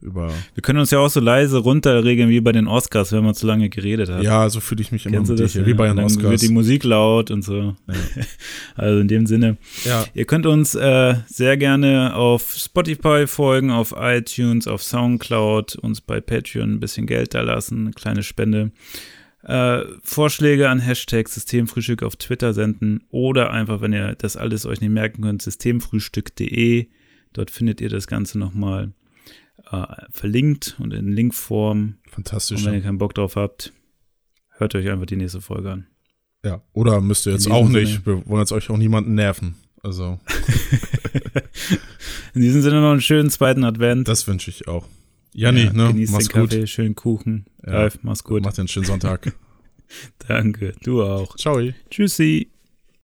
über. Wir können uns ja auch so leise runterregeln wie bei den Oscars, wenn man zu lange geredet hat. Ja, so fühle ich mich immer mit dir, wie bei den Oscars. Dann wird die Musik laut und so. Ja. also in dem Sinne. Ja. Ihr könnt uns äh, sehr gerne auf Spotify folgen, auf iTunes, auf Soundcloud, uns bei Patreon ein bisschen Geld da lassen, eine kleine Spende äh, Vorschläge an Hashtag Systemfrühstück auf Twitter senden oder einfach, wenn ihr das alles euch nicht merken könnt, systemfrühstück.de. Dort findet ihr das Ganze nochmal. äh, verlinkt und in Linkform. Fantastisch. Und wenn ihr keinen Bock drauf habt, hört euch einfach die nächste Folge an. Ja, oder müsst ihr jetzt auch diesem nicht. Wir wollen jetzt euch auch niemanden nerven. Also, In diesem Sinne noch einen schönen zweiten Advent. das wünsche ich auch. Janni, Ja, ne? Genießt Mach's den gut. Kaffee, schönen Kuchen. Ja. Ralf, mach's gut. Macht dir einen schönen Sonntag. Danke. Du auch. Ciao. Tschüssi.